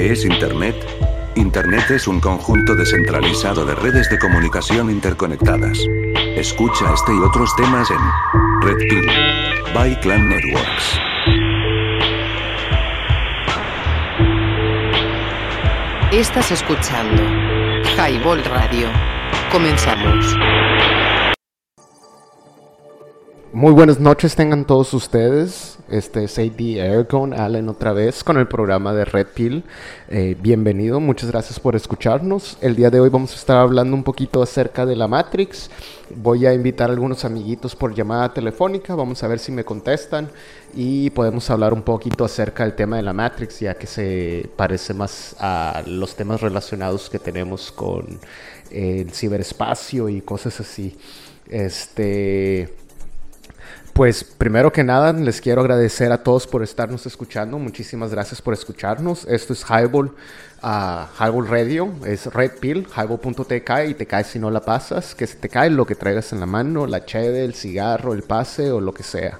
¿Qué es Internet? Internet es un conjunto descentralizado de redes de comunicación interconectadas. Escucha este y otros temas en Red Pill by Clan Networks. Estás escuchando Highball Radio. Comenzamos. Muy buenas noches tengan todos ustedes. Este es AD Aircon Allen otra vez con el programa de Red Pill. Eh, bienvenido, muchas gracias por escucharnos. El día de hoy vamos a estar hablando un poquito acerca de la Matrix. Voy a invitar a algunos amiguitos por llamada telefónica, vamos a ver si me contestan y podemos hablar un poquito acerca del tema de la Matrix, ya que se parece más a los temas relacionados que tenemos con el ciberespacio y cosas así. Este. Pues primero que nada les quiero agradecer a todos por estarnos escuchando. Muchísimas gracias por escucharnos. Esto es Highball, uh, Highball Radio, es Red Pill, highball.tk y te cae si no la pasas, que se te cae lo que traigas en la mano, la cheve, el cigarro, el pase o lo que sea.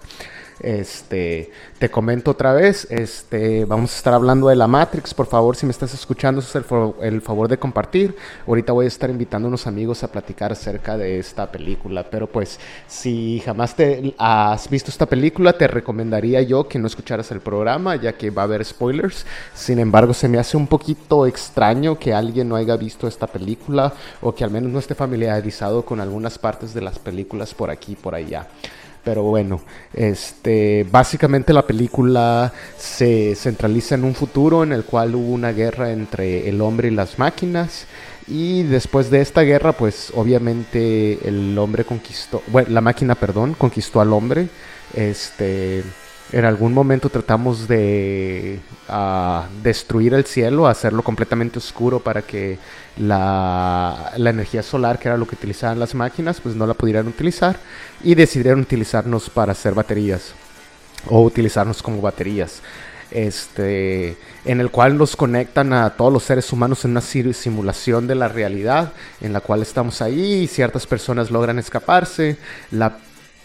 Este, te comento otra vez, este, vamos a estar hablando de la Matrix, por favor, si me estás escuchando, es el, favor de compartir. Ahorita voy a estar invitando a unos amigos a platicar acerca de esta película, pero pues si jamás te has visto esta película, te recomendaría yo que no escucharas el programa, ya que va a haber spoilers. Sin embargo, se me hace un poquito extraño que alguien no haya visto esta película o que al menos no esté familiarizado con algunas partes de las películas por aquí y por allá. Pero bueno, este, básicamente la película se centraliza en un futuro en el cual hubo una guerra entre el hombre y las máquinas. Y después de esta guerra, pues obviamente el hombre conquistó, bueno, la máquina, perdón, conquistó al hombre. Este, en algún momento tratamos de destruir el cielo, hacerlo completamente oscuro para que la, la, energía solar, que era lo que utilizaban las máquinas, pues no la pudieran utilizar y decidieron utilizarnos para hacer baterías o utilizarnos como baterías. Este, en el cual nos conectan a todos los seres humanos en una simulación de la realidad en la cual estamos ahí y ciertas personas logran escaparse. La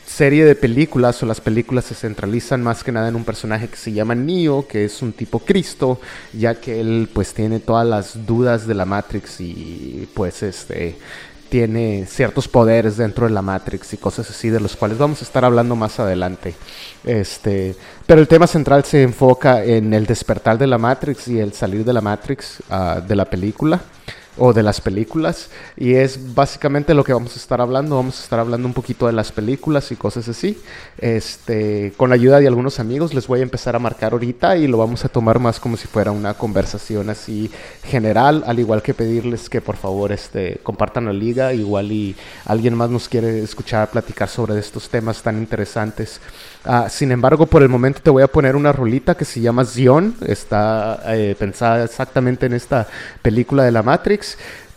serie de películas o las películas se centralizan más que nada en un personaje que se llama Neo, que es un tipo Cristo, ya que él pues tiene todas las dudas de la Matrix y pues este tiene ciertos poderes dentro de la Matrix y cosas así de los cuales vamos a estar hablando más adelante. Este, pero el tema central se enfoca en el despertar de la Matrix y el salir de la Matrix uh, de la película o de las películas y es básicamente lo que vamos a estar hablando. Vamos a estar hablando un poquito de las películas y cosas así. Este con la ayuda de algunos amigos les voy a empezar a marcar ahorita y lo vamos a tomar más como si fuera una conversación así general al igual que pedirles que por favor este compartan la liga. Igual y alguien más nos quiere escuchar platicar sobre estos temas tan interesantes. Uh, sin embargo por el momento te voy a poner una rolita que se llama Zion. Está eh, pensada exactamente en esta película de la Matrix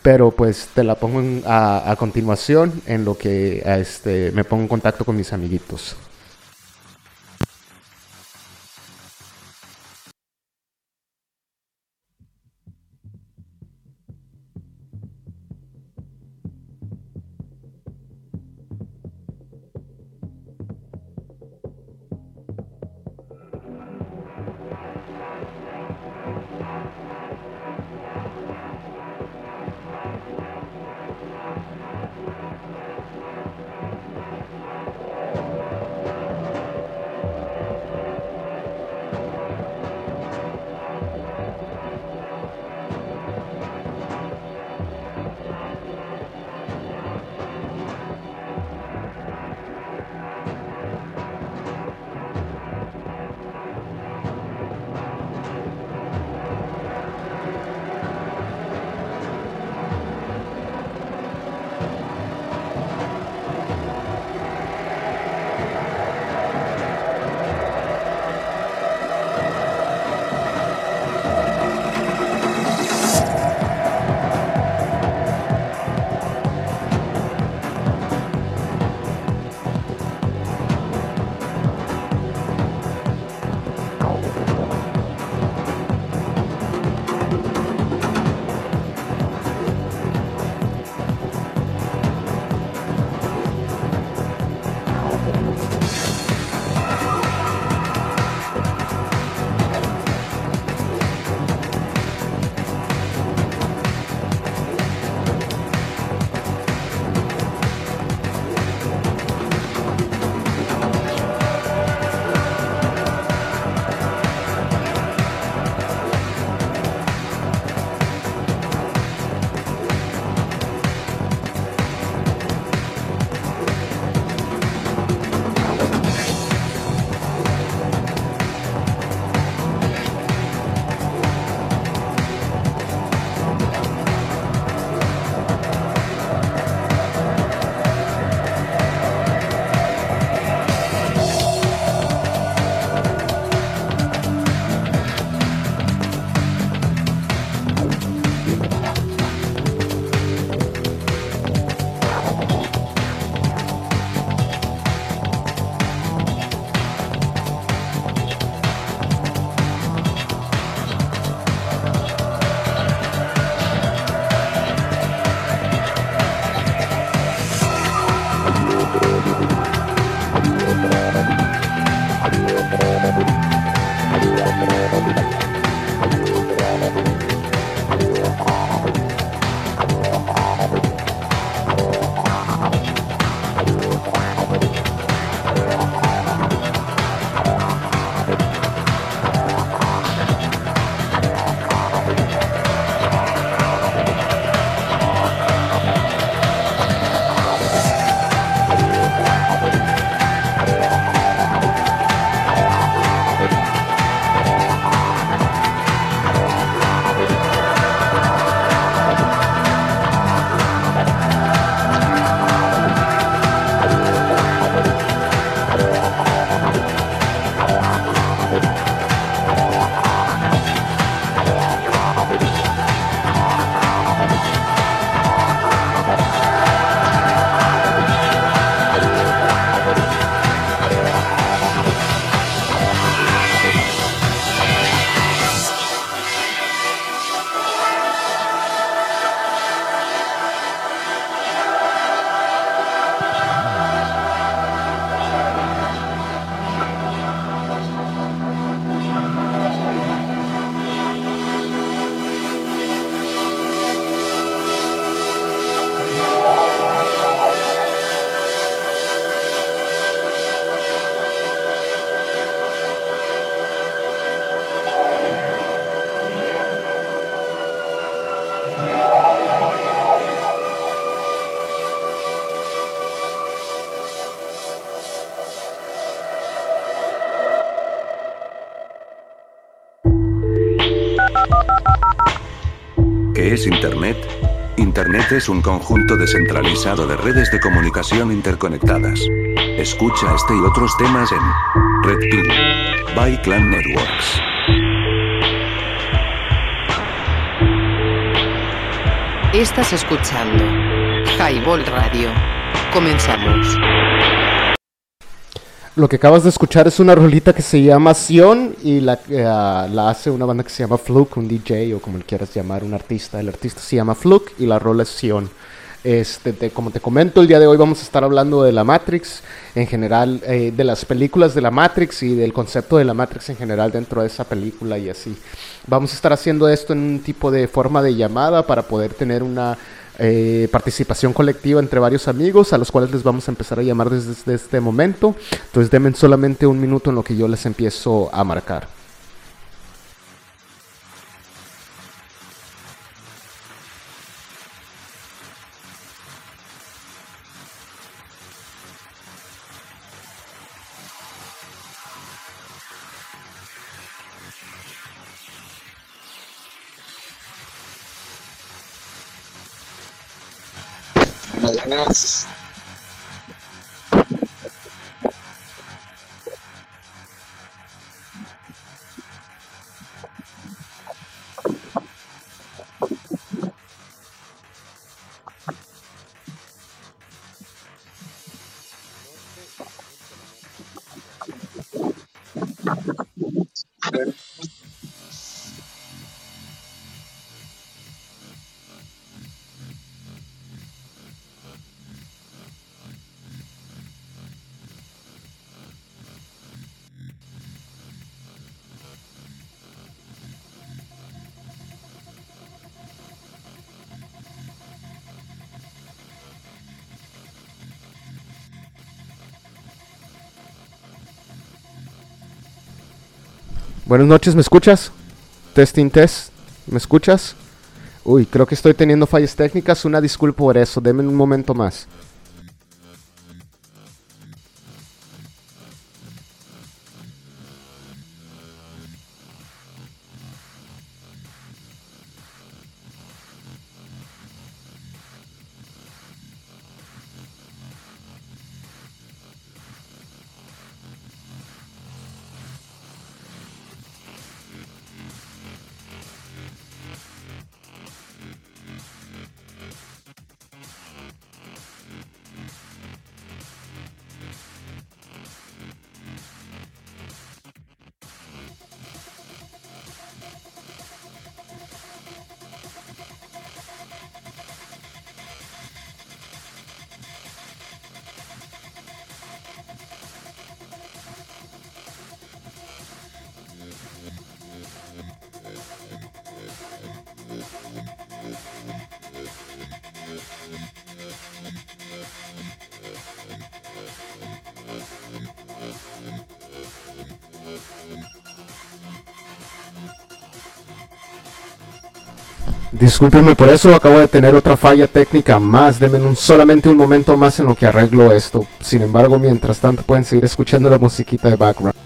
pero pues te la pongo a, a, continuación en lo que este, me pongo en contacto con mis amiguitos. Es un conjunto descentralizado de redes de comunicación interconectadas. Escucha este y otros temas en Red Pill by Clan Networks. Estás escuchando Highball Radio. Comenzamos. Lo que acabas de escuchar es una rolita que se llama Sion y la, eh, la hace una banda que se llama Fluke, un DJ o como quieras llamar, un artista. El artista se llama Fluke y la rola es Sion. Este, te- como te comento, el día de hoy vamos a estar hablando de la Matrix, en general, eh, de las películas de la Matrix y del concepto de la Matrix en general dentro de esa película y así. Vamos a estar haciendo esto en un tipo de forma de llamada para poder tener una eh, participación colectiva entre varios amigos, a los cuales les vamos a empezar a llamar desde, desde este momento. Entonces, denme solamente un minuto en lo que yo les empiezo a marcar. Yes. Buenas noches, ¿me escuchas? Testing test, ¿me escuchas? Uy, creo que estoy teniendo fallas técnicas, una disculpa por eso, denme un momento más. Discúlpenme por eso, acabo de tener otra falla técnica más. Denme un- solamente un momento más en lo que arreglo esto. Sin embargo, mientras tanto pueden seguir escuchando la musiquita de background.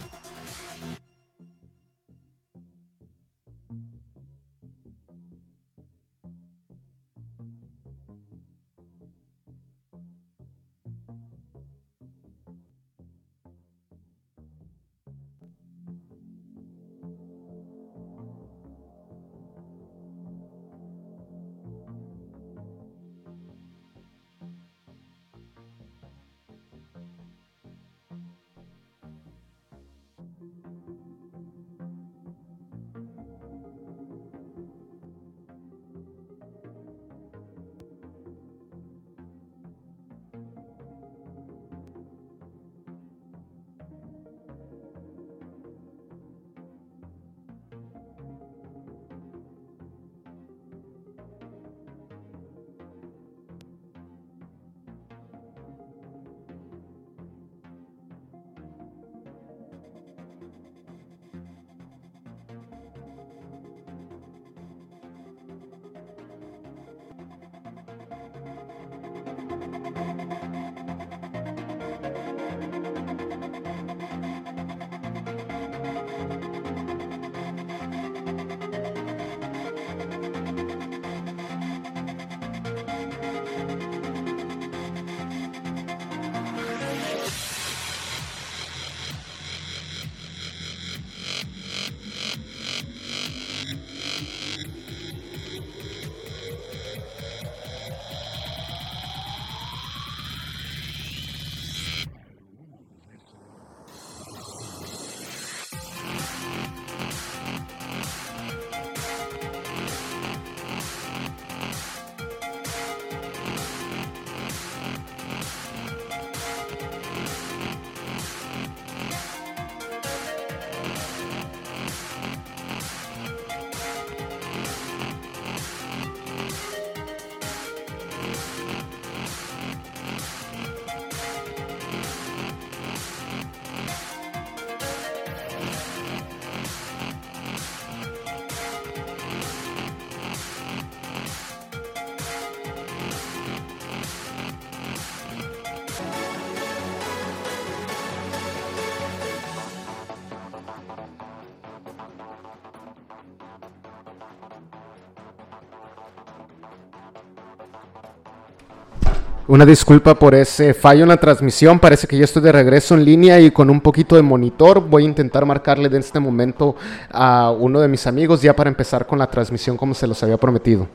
Una disculpa por ese fallo en la transmisión. Parece que ya estoy de regreso en línea y con un poquito de monitor. Voy a intentar marcarle de este momento a uno de mis amigos ya para empezar con la transmisión como se los había prometido.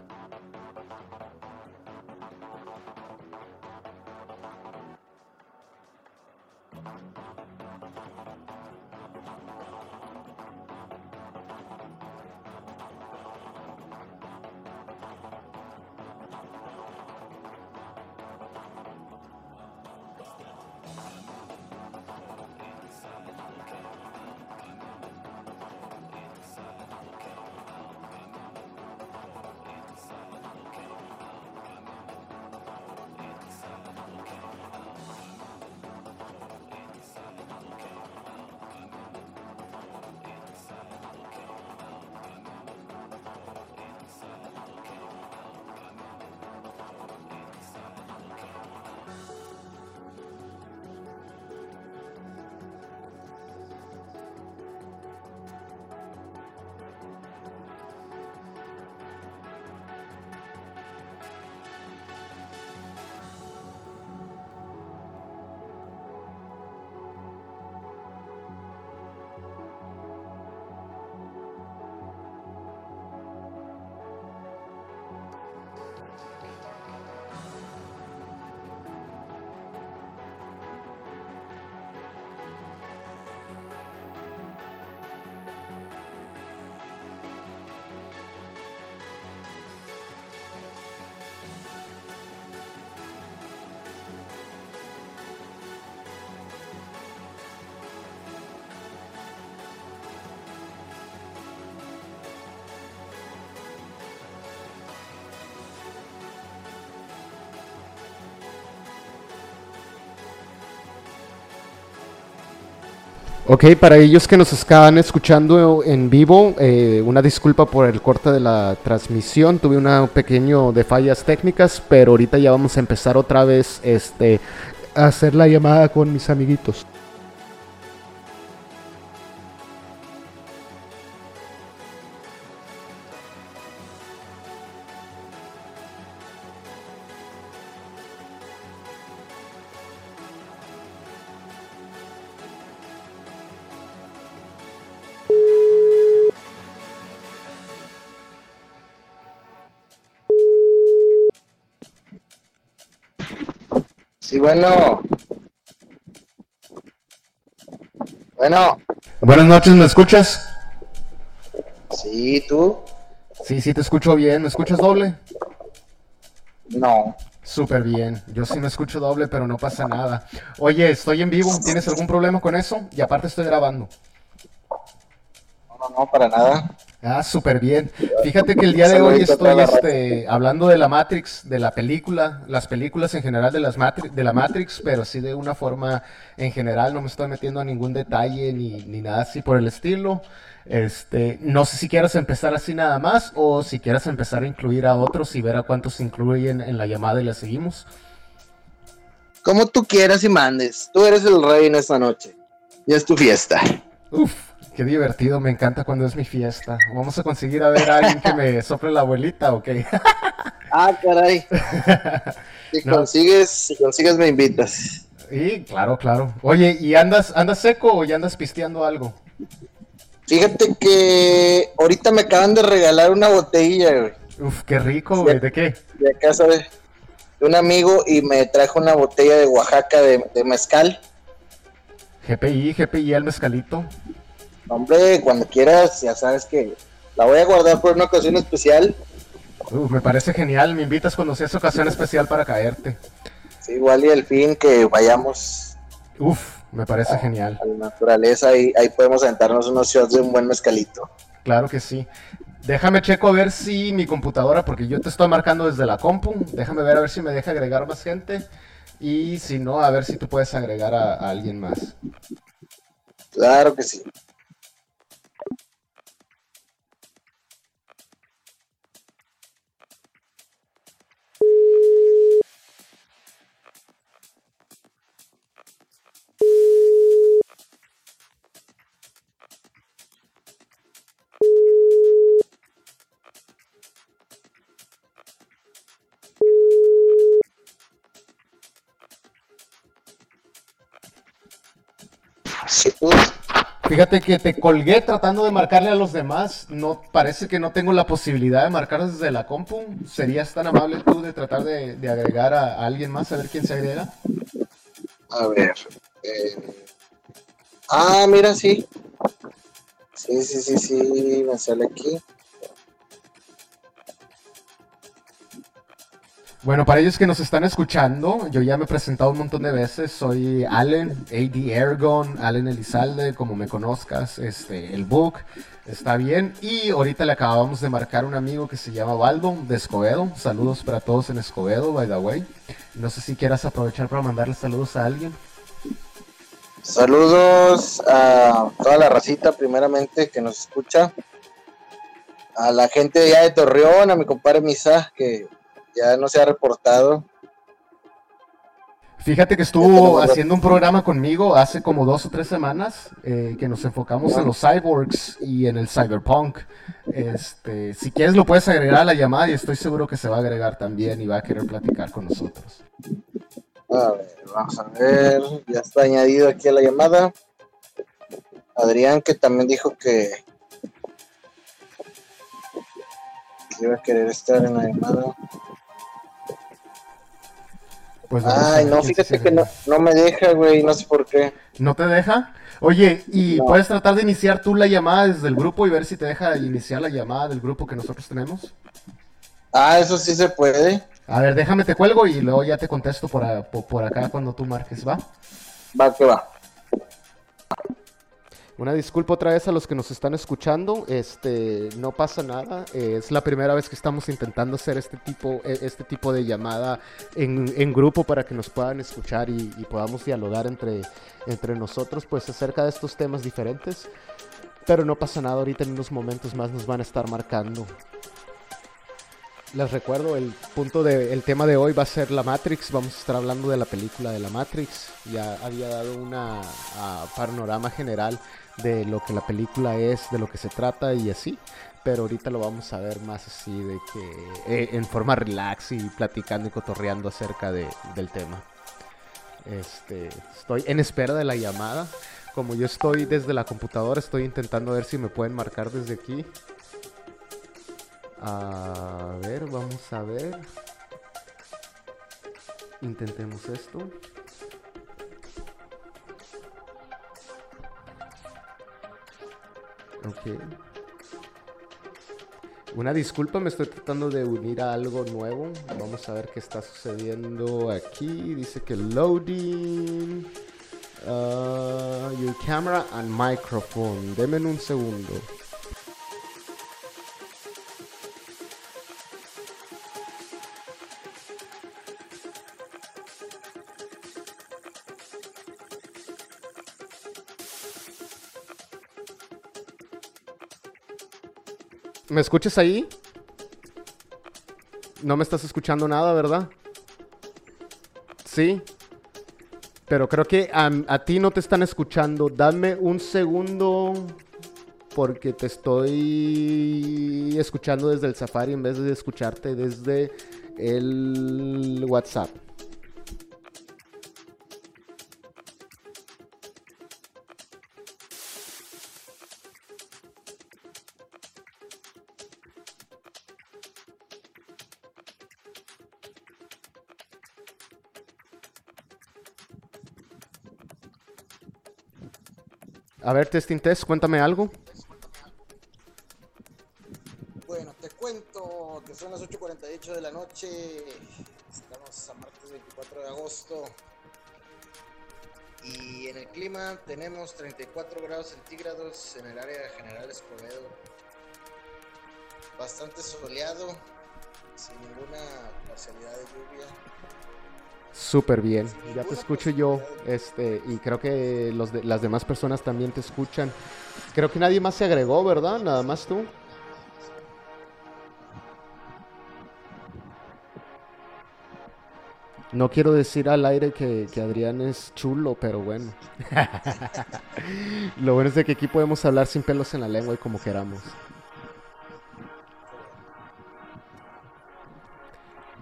Ok, para ellos que nos estaban escuchando en vivo, eh, una disculpa por el corte de la transmisión, tuve un pequeño de fallas técnicas, pero ahorita ya vamos a empezar otra vez este, a hacer la llamada con mis amiguitos. Bueno. Bueno. Buenas noches, ¿me escuchas? Sí, ¿tú? Sí, sí, te escucho bien. ¿Me escuchas doble? No. Súper bien. Yo sí me escucho doble, pero no pasa nada. Oye, estoy en vivo. ¿Tienes algún problema con eso? Y aparte estoy grabando. No, no, no, para nada. Ah, súper bien. Fíjate que el día de hoy estoy este, hablando de la Matrix, de la película, las películas en general de, las Matrix, de la Matrix, pero sí de una forma en general, no me estoy metiendo a ningún detalle ni, ni nada así por el estilo. Este, no sé si quieras empezar así nada más o si quieras empezar a incluir a otros y ver a cuántos incluyen en la llamada y la seguimos. Como tú quieras y mandes. Tú eres el rey en esta noche. Y es tu fiesta. Uf. Qué divertido, me encanta cuando es mi fiesta. Vamos a conseguir a ver a alguien que me sople la abuelita, ¿ok? ah, caray. Si consigues, si consigues me invitas. Sí, claro, claro. Oye, ¿y andas, andas seco o ya andas pisteando algo? Fíjate que ahorita me acaban de regalar una botella, güey. Uf, qué rico, güey. ¿De qué? De casa de, un amigo y me trajo una botella de Oaxaca de, de mezcal. GPI, GPI al mezcalito. Hombre, cuando quieras, ya sabes que la voy a guardar por una ocasión especial. me parece genial, me invitas cuando sea esa ocasión especial para caerte. Sí, igual y el fin que vayamos. Uf, me parece genial. A la naturaleza y ahí podemos sentarnos unos shots de un buen mezcalito. Claro que sí. Déjame checo a ver si mi computadora, porque yo te estoy marcando desde la compu, déjame ver a ver si me deja agregar más gente. Y si no, a ver si tú puedes agregar a alguien más. Claro que sí. Fíjate que te colgué tratando de marcarle a los demás. No, parece que no tengo la posibilidad de marcar desde la compu. ¿Serías tan amable tú de tratar de, agregar a, a alguien más, a ver quién se agrega? A ver. eh, Ah, mira, sí. Sí, sí, sí, sí, me sale aquí. Bueno, para ellos que nos están escuchando, yo ya me he presentado un montón de veces. Soy Allen, AD Ergon, Allen Elizalde, como me conozcas, este, el book, está bien. Y ahorita le acabamos de marcar un amigo que se llama Baldo, de Escobedo. Saludos para todos en Escobedo, by the way. No sé si quieras aprovechar para mandarle saludos a alguien. Saludos a toda la racita, primeramente, que nos escucha. A la gente allá de Torreón, a mi compadre Misa, que ya no se ha reportado. Fíjate que estuvo haciendo un programa conmigo hace como dos o tres semanas eh, que nos enfocamos en los cyborgs y en el cyberpunk. Este, si quieres lo puedes agregar a la llamada y estoy seguro que se va a agregar también y va a querer platicar con nosotros. A ver, vamos a ver. Ya está añadido aquí a la llamada. Adrián, que también dijo que, que iba a querer estar en la llamada. Pues Ay, no, fíjate que no, no me deja, güey, no sé por qué. ¿No te deja? Oye, y No. puedes tratar de iniciar tú la llamada desde el grupo y ver si te deja iniciar la llamada del grupo que nosotros tenemos. Ah, eso sí se puede. A ver, déjame te cuelgo y luego ya te contesto por, a- po- por acá cuando tú marques, ¿va? Va que va. Una disculpa otra vez a los que nos están escuchando, este, no pasa nada, eh, es la primera vez que estamos intentando hacer este tipo, eh, este tipo de llamada en, en grupo para que nos puedan escuchar y, podamos dialogar entre, entre nosotros, pues acerca de estos temas diferentes, pero no pasa nada, ahorita en unos momentos más nos van a estar marcando. Les recuerdo, el punto de, el tema de hoy va a ser la Matrix. Vamos a estar hablando de la película de la Matrix. Ya había dado una panorama general de lo que la película es, de lo que se trata y así. Pero ahorita lo vamos a ver más así de que eh, en forma relax y platicando y cotorreando acerca de- del tema. Este, estoy en espera de la llamada. Como yo estoy desde la computadora, estoy intentando ver si me pueden marcar desde aquí. A ver, vamos a ver. Intentemos esto. Ok. Una disculpa, me estoy tratando de unir a algo nuevo. Vamos a ver qué está sucediendo aquí. Dice que loading. uh, your camera and microphone. Deme un segundo. ¿Me escuchas ahí? No me estás escuchando nada, ¿verdad? Sí. Pero creo que a, a ti no te están escuchando. Dame un segundo porque te estoy escuchando desde el Safari en vez de escucharte desde el WhatsApp. A ver, testing test, cuéntame algo. Bueno, te cuento que son las 8.48 de la noche. Estamos a martes 24 de agosto. Y en el clima tenemos 34 grados centígrados en el área general Escobedo. Bastante soleado, sin ninguna parcialidad de lluvia. Súper bien. Ya te escucho yo, este, y creo que los de- las demás personas también te escuchan. Creo que nadie más se agregó, ¿verdad? Nada más tú. No quiero decir al aire que, que Adrián es chulo, pero bueno. Lo bueno es de que aquí podemos hablar sin pelos en la lengua y como queramos.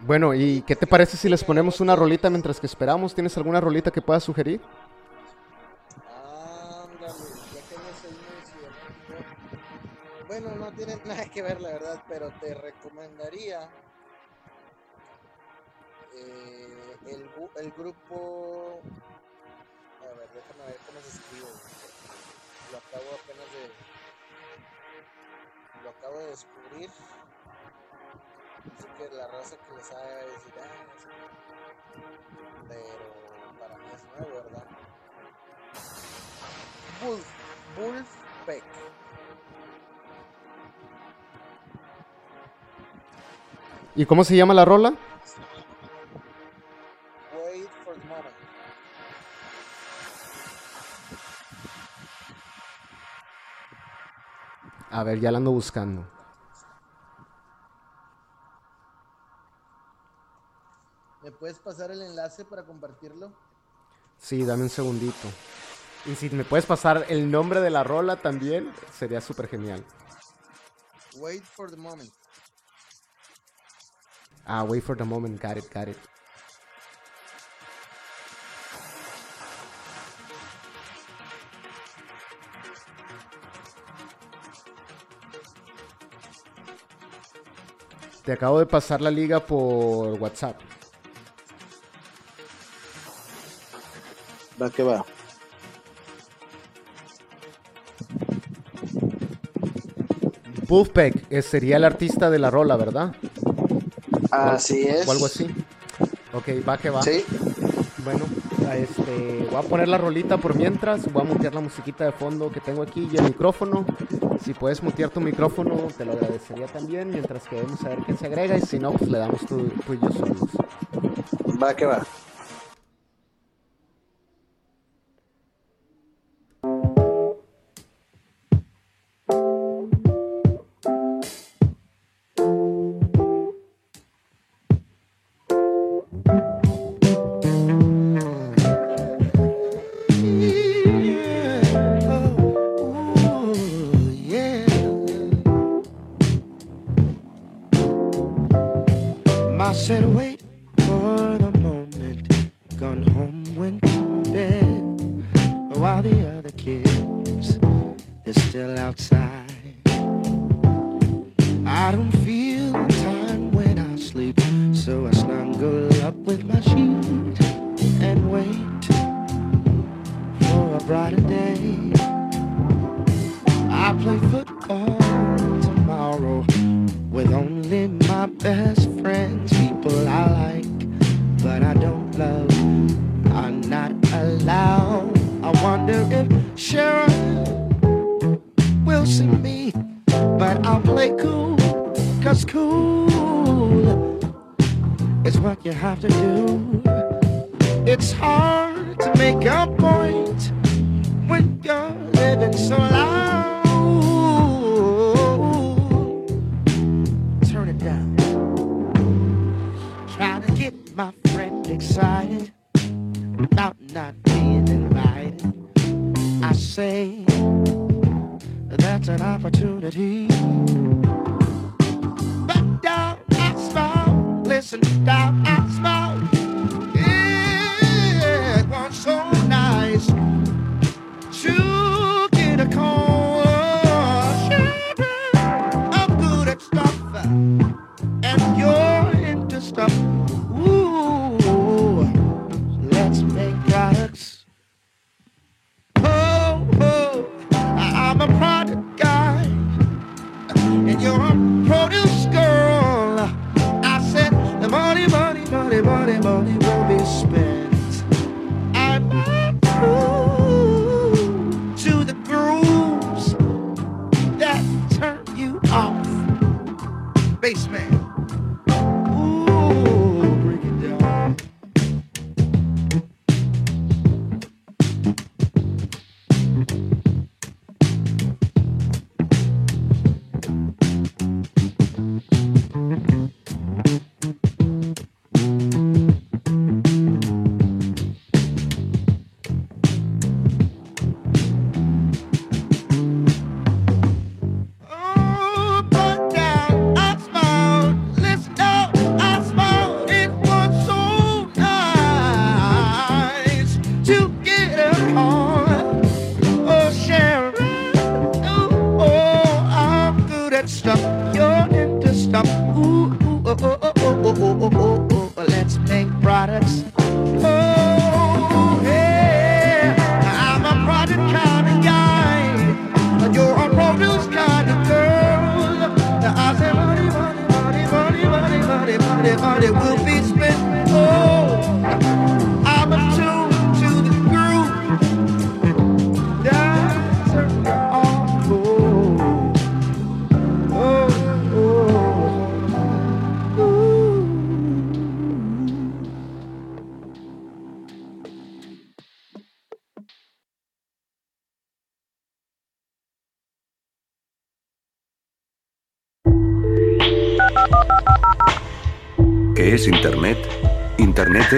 Bueno, ¿y qué te parece si les ponemos una rolita mientras que esperamos? ¿Tienes alguna rolita que puedas sugerir? Bueno, no tiene nada que ver, la verdad, pero te recomendaría eh, el, el grupo. A ver, déjame ver cómo se escribe. Lo acabo apenas de. Lo acabo de descubrir. Así que la raza que les haga decir, ah, no sé qué". Pero para mí es nuevo, ¿verdad? Wolf, Wolfpack. ¿Y cómo se llama la rola? Wait for the moment. A ver, ya la ando buscando. ¿Me puedes pasar el enlace para compartirlo? Sí, dame un segundito. Y si me puedes pasar el nombre de la rola también, sería súper genial. Wait for the moment. Ah, wait for the moment, got it, got it. Te acabo de pasar la liga por WhatsApp. Va que va. Wolfpack eh, sería el artista de la rola, ¿verdad? Así es. O algo así. Ok, va que va. Sí. Bueno, a este, voy a poner la rolita por mientras, voy a mutear la musiquita de fondo que tengo aquí y el micrófono. Si puedes mutear tu micrófono, te lo agradecería también, mientras que vamos a ver qué se agrega y si no, pues le damos tú, tú y yo solos. Va que va.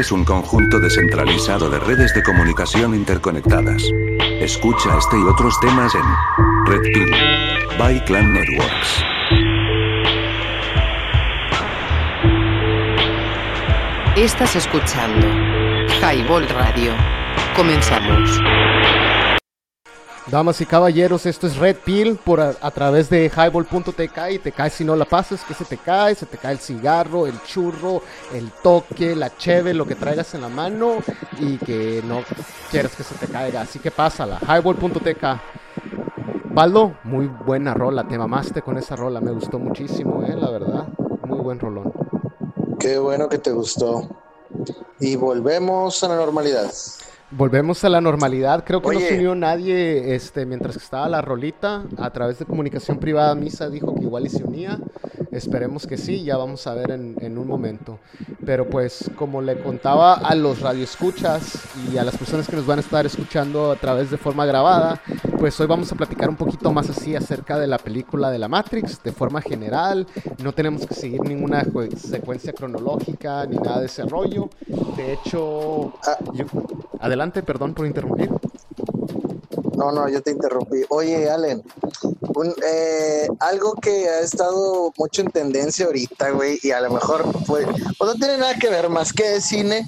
Es un conjunto descentralizado de redes de comunicación interconectadas. Escucha este y otros temas en Red Pill by Clan Networks. Estás escuchando Highball Radio. Comenzamos. Damas y caballeros, esto es Red Pill por a, través de highball.tk y te cae si no la pasas, que se te cae, se te cae el cigarro, el churro, el toque, la cheve, lo que traigas en la mano y que no quieres que se te caiga, así que pásala, highball.tk. Baldo, muy buena rola, te mamaste con esa rola, me gustó muchísimo, eh, la verdad, muy buen rolón. Qué bueno que te gustó. Y volvemos a la normalidad. Volvemos a la normalidad. Creo que no se unió nadie este, mientras que estaba la rolita. A través de comunicación privada, Misa dijo que igual y se unía. Esperemos que sí, ya vamos a ver en, en un momento. Pero pues, como le contaba a los radioescuchas y a las personas que nos van a estar escuchando a través de forma grabada, pues hoy vamos a platicar un poquito más así acerca de la película de la Matrix, de forma general. No tenemos que seguir ninguna secuencia cronológica ni nada de ese rollo. De hecho, Ah. yo- adelante, perdón por interrumpir. No, no, yo te interrumpí. Oye, Allen, un, eh, algo que ha estado mucho en tendencia ahorita, güey, y a lo mejor pues, pues no tiene nada que ver más que de cine.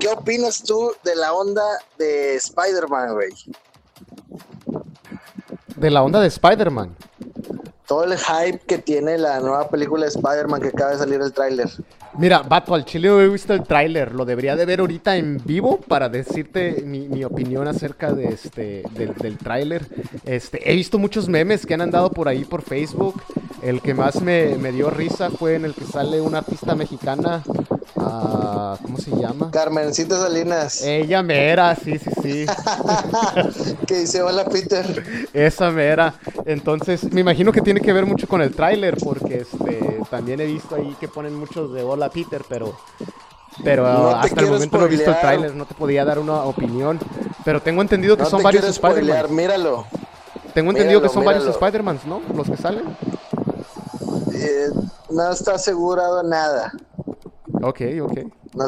¿Qué opinas tú de la onda de Spider-Man, güey? De la onda de Spider-Man. Todo el hype que tiene la nueva película de Spider-Man que acaba de salir el tráiler. Mira, vato, al chile no he visto el tráiler. Lo debería de ver ahorita en vivo para decirte mi, mi opinión acerca de este, del, del tráiler. Este, he visto muchos memes que han andado por ahí por Facebook. El que más me, me dio risa fue en el que sale una artista mexicana. Ah, ¿Cómo se llama? Carmencita Salinas, Ella mera, sí, sí, sí. que dice, hola Peter. Esa mera. Entonces, me imagino que tiene que ver mucho con el tráiler, porque este, también he visto ahí que ponen muchos de Hola Peter, pero, pero No hasta el momento no he visto el tráiler, no te podía dar una opinión. Pero tengo entendido que No son varios Spider-Man. míralo. Tengo entendido que míralo, son varios. Spider-Mans, ¿no? Los que salen. Eh, no está asegurado nada. Ok, ok. No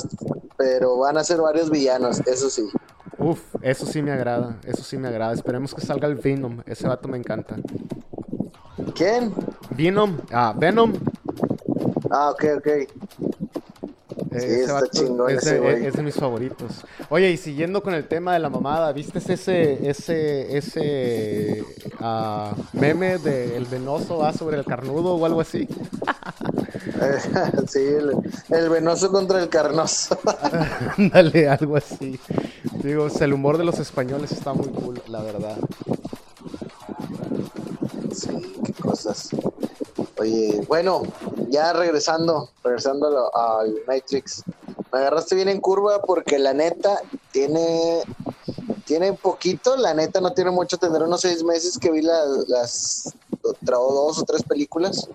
pero van a ser varios villanos, eso sí. Uf, eso sí me agrada, eso sí me agrada. Esperemos que salga el Venom, ese vato me encanta. ¿Quién? Venom, ah, Venom, Ah, ok, ok. Eh, Sí, ese está vato chingón es, ese de, güey. es de mis favoritos. Oye, y siguiendo con el tema de la mamada, ¿viste ese ese ese ah, meme del venoso va sobre el carnudo o algo así? Eh, sí, el, el venoso contra el carnoso. Ándale, algo así. Digo, el humor de los españoles está muy cool, la verdad. Sí, qué cosas. Oye, bueno, ya regresando, regresando al Matrix. Me agarraste bien en curva porque la neta tiene tiene poquito, la neta no tiene mucho, tendrá unos seis meses que vi la- las dos o tres películas.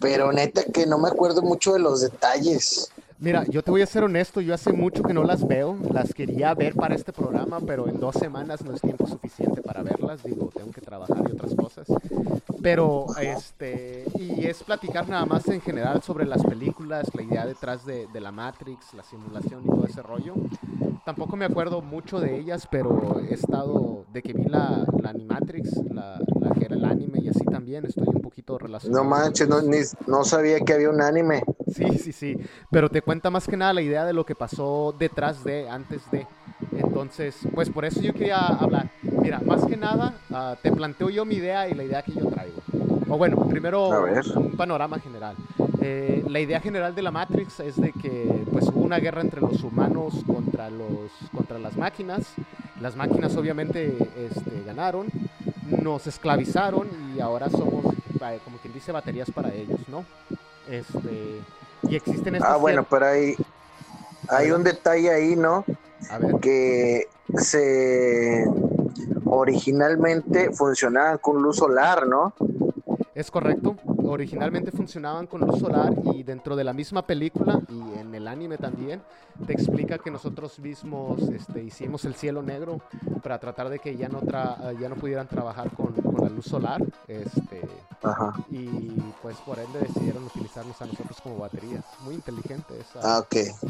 Pero neta que no me acuerdo mucho de los detalles. Mira, yo te voy a ser honesto, yo hace mucho que no las veo, las quería ver para este programa, pero en dos semanas no es tiempo suficiente para verlas, digo, tengo que trabajar y otras cosas. Pero, este, y es platicar nada más en general sobre las películas, la idea detrás de, de la Matrix, la simulación y todo ese rollo. Tampoco me acuerdo mucho de ellas, pero he estado, de que vi la, la Animatrix, la, la que era el anime y así también, estoy un poquito relacionado. No manches, no, ni- no sabía que había un anime. Sí, sí, sí. Pero te cuenta más que nada la idea de lo que pasó detrás de, antes de. Entonces, pues por eso yo quería hablar. Mira, más que nada, ah, te planteo yo mi idea y la idea que yo traigo. O bueno, primero un panorama general. Eh, la idea general de la Matrix es de que pues hubo una guerra entre los humanos contra los contra las máquinas. Las máquinas obviamente este, ganaron, nos esclavizaron y ahora somos eh, como quien dice baterías para ellos, ¿no? Este y existen estas Ah, bueno, pero hay, hay un detalle ahí, ¿no? a ver, Que se originalmente funcionaban con luz solar, ¿no? Es correcto. Originalmente funcionaban con luz solar y dentro de la misma película y en el anime también te explica que nosotros mismos este, hicimos el cielo negro para tratar de que ya no, tra- ya no pudieran trabajar con, con la luz solar. Este, Ajá. y pues por ende decidieron utilizarnos a nosotros como baterías. Muy inteligente esa, Ah,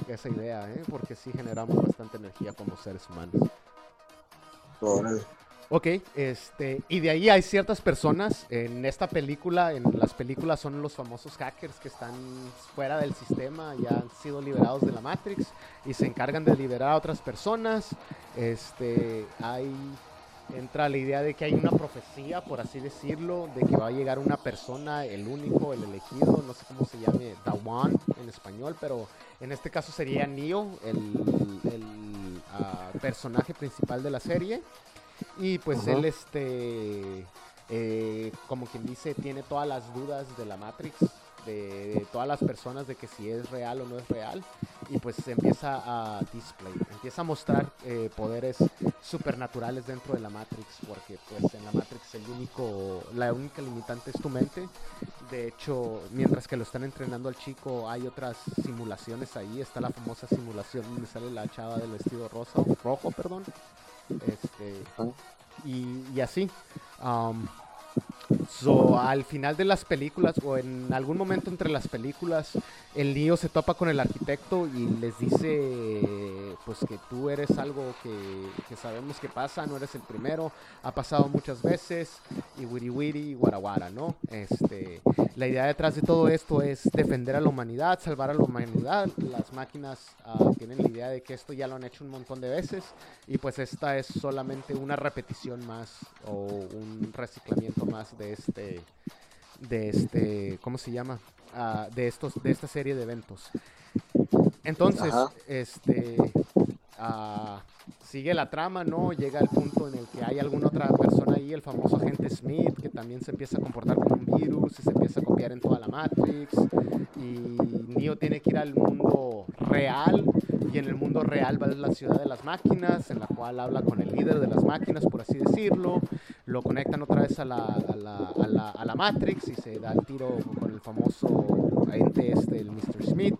esa idea, ¿eh? porque sí generamos bastante energía como seres humanos. Ok, este, y de ahí hay ciertas personas en esta película, en las películas son los famosos hackers que están fuera del sistema, ya han sido liberados de la Matrix y se encargan de liberar a otras personas. Este, hay entra la idea de que hay una profecía, por así decirlo, de que va a llegar una persona, el único, el elegido, no sé cómo se llame, The One en español, pero en este caso sería Neo, el, el, ah, personaje principal de la serie. Y pues Ajá. él, este, eh, como quien dice, tiene todas las dudas de la Matrix, de, de todas las personas de que si es real o no es real. Y pues empieza a display, empieza a mostrar eh, poderes supernaturales dentro de la Matrix, porque pues en la Matrix el único, la única limitante es tu mente. De hecho, mientras que lo están entrenando al chico, hay otras simulaciones ahí. Está la famosa simulación donde sale la chava del vestido rosa, rojo, perdón. Este, y, y así. Um, so, al final de las películas o en algún momento entre las películas, el Neo se topa con el arquitecto y les dice pues que tú eres algo que, que sabemos que pasa, no eres el primero, ha pasado muchas veces y wiri wiri y guaraguara, ¿no? Este, la idea detrás de todo esto es defender a la humanidad, salvar a la humanidad. Las máquinas ah, tienen la idea de que esto ya lo han hecho un montón de veces y pues esta es solamente una repetición más o un reciclamiento más de este de este cómo se llama Ah, de estos de esta serie de eventos. Entonces Ajá. este ah, sigue la trama no llega el punto en el que hay alguna otra persona ahí el famoso agente Smith que también se empieza a comportar como un virus y se empieza a copiar en toda la Matrix. Y Neo tiene que ir al mundo real y en el mundo real va a la ciudad de las máquinas, en la cual habla con el líder de las máquinas, por así decirlo. Lo conectan otra vez a la, a la, a la, a la Matrix y se da el tiro con el famoso ente este, el Mr. Smith,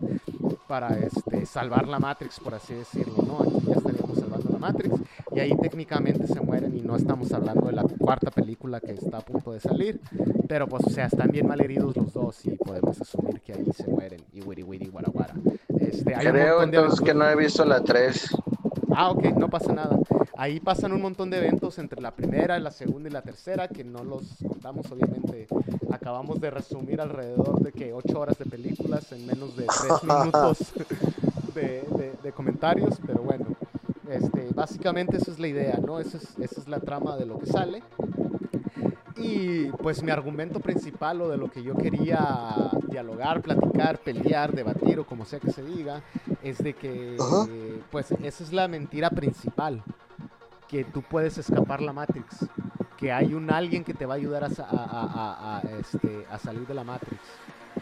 para este, salvar la Matrix, por así decirlo. ¿no? Aquí ya estaríamos la Matrix y ahí técnicamente se mueren y no estamos hablando de la cuarta película que está a punto de salir. Pero pues, o sea, están bien mal heridos los dos y podemos asumir que ahí se mueren. Y wiri wiri guara guara. Este, hay Creo entonces que no he visto la 3. Ah, ok, no pasa nada. Ahí pasan un montón de eventos entre la primera, la segunda y la tercera, que no los contamos, obviamente. Acabamos de resumir alrededor de que ocho horas de películas en menos de tres minutos de, de- de comentarios, pero bueno. Este, básicamente esa es la idea, ¿no? Esa es, esa es la trama de lo que sale. Y pues mi argumento principal o de lo que yo quería dialogar, platicar, pelear, debatir o como sea que se diga, es de que eh, pues esa es la mentira principal, que tú puedes escapar la Matrix, que hay un alguien que te va a ayudar a, sa- a- a- a- a, este, a salir de la Matrix.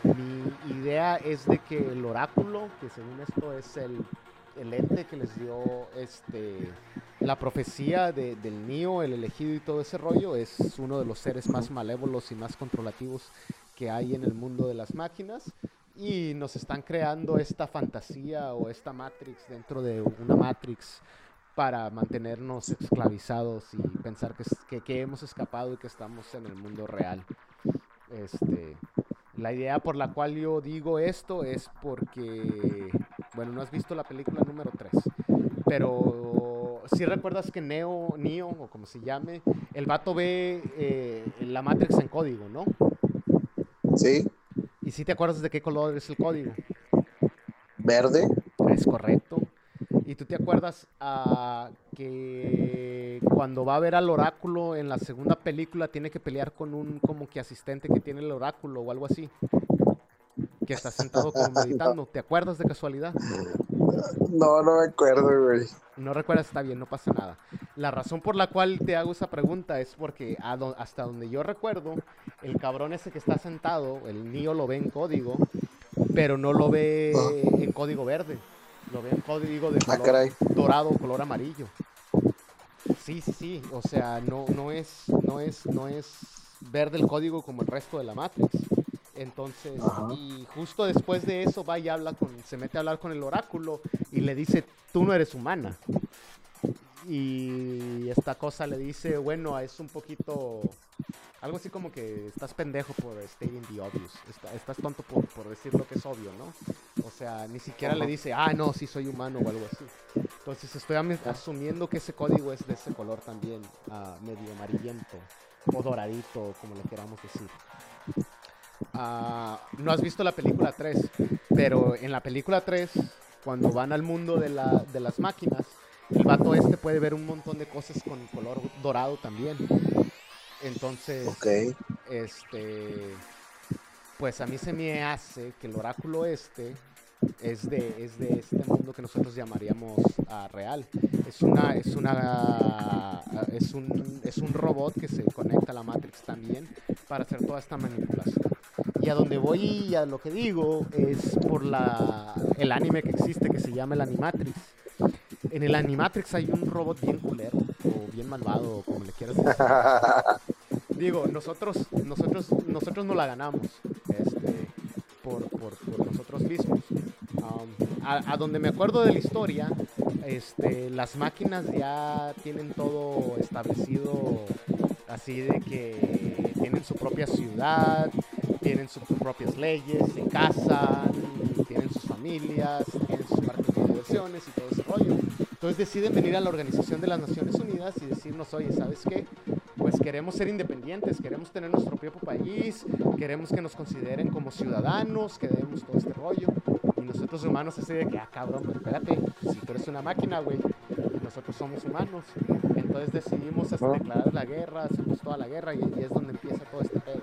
Mi idea es de que el oráculo, que según esto es el, el ente que les dio este la profecía de- del Neo, el elegido y todo ese rollo, es uno de los seres más malévolos y más controlativos que hay en el mundo de las máquinas. Y nos están creando esta fantasía o esta Matrix dentro de una Matrix para mantenernos esclavizados y pensar que, que, que hemos escapado y que estamos en el mundo real. Este, la idea por la cual yo digo esto es porque, bueno, no has visto la película número 3, pero si recuerdas que Neo, Neo, o como se llame, el vato ve eh, la Matrix en código, ¿no? ¿Sí? Y si te acuerdas de qué color es el código. ¿Verde? Es correcto. Y tú te acuerdas ah, que cuando va a ver al oráculo en la segunda película tiene que pelear con un como que asistente que tiene el oráculo o algo así. Que está sentado como meditando. ¿Te acuerdas de casualidad? No, no me acuerdo, güey. No recuerdas, está bien, no pasa nada. La razón por la cual te hago esa pregunta es porque do- hasta donde yo recuerdo, el cabrón ese que está sentado, el niño lo ve en código, pero no lo ve en código verde. Lo ve en código de Ah, color dorado color amarillo. Sí, sí, sí. O sea, no, no es, no es, no es ver del código como el resto de la Matrix. Entonces, Ajá. y justo después de eso va y habla con, se mete a hablar con el oráculo y le dice, tú no eres humana. Y esta cosa le dice, bueno, es un poquito, algo así como que estás pendejo por stating the obvious, Está- estás tonto por, por decir lo que es obvio, ¿no? O sea, ni siquiera le dice, ah, no, sí soy humano o algo así. Entonces estoy asumiendo que ese código es de ese color también, ah, medio amarillento o doradito, como le queramos decir. Ah, no has visto la película 3, pero en la película 3, cuando van al mundo de, la- de las máquinas, el vato este puede ver un montón de cosas con color dorado también. Entonces, este, pues a mí se me hace que el oráculo este es de, es de este mundo que nosotros llamaríamos ah, real. Es una, es una, es un, es un robot que se conecta a la Matrix también para hacer toda esta manipulación. Y a donde voy y a lo que digo es por la, el anime que existe que se llama el Animatrix. En el Animatrix hay un robot bien culero o bien malvado, como le quieras decir. Digo, nosotros, nosotros, nosotros no la ganamos, este, por, por, por nosotros mismos. Um, a, a donde me acuerdo de la historia, este, las máquinas ya tienen todo establecido, así de que tienen su propia ciudad, tienen sus propias leyes, se casan, tienen sus familias, tienen sus parques de diversiones y todo ese rollo. Entonces deciden venir a la Organización de las Naciones Unidas y decirnos, oye, ¿sabes qué? Pues queremos ser independientes, queremos tener nuestro propio país, queremos que nos consideren como ciudadanos, queremos todo este rollo. Y nosotros humanos así de que, ah, cabrón, pero espérate, si tú eres una máquina, güey, nosotros somos humanos. Entonces decidimos hasta Ajá. declarar la guerra, hacemos toda la guerra y, y es donde empieza todo este pedo.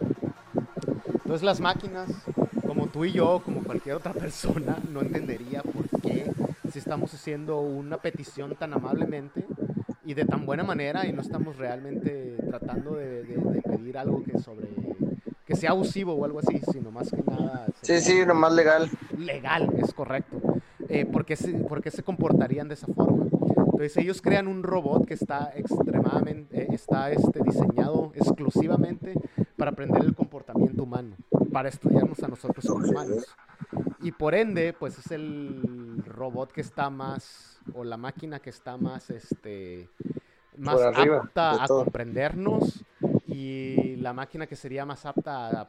Entonces las máquinas, como tú y yo, como cualquier otra persona, no entendería por qué si estamos haciendo una petición tan amablemente y de tan buena manera y no estamos realmente tratando de, de- de pedir algo que sobre que sea abusivo o algo así, sino más que nada Sí, sí, nomás legal. legal, es correcto. Eh, ¿por, qué se, por qué se comportarían de esa forma? Entonces ellos crean un robot que está extremadamente, eh, está este, diseñado exclusivamente para aprender el comportamiento humano, para estudiarnos a nosotros como humanos. Y por ende, pues es el robot que está más, o la máquina que está más, este, más arriba apta a todo. comprendernos y la máquina que sería más apta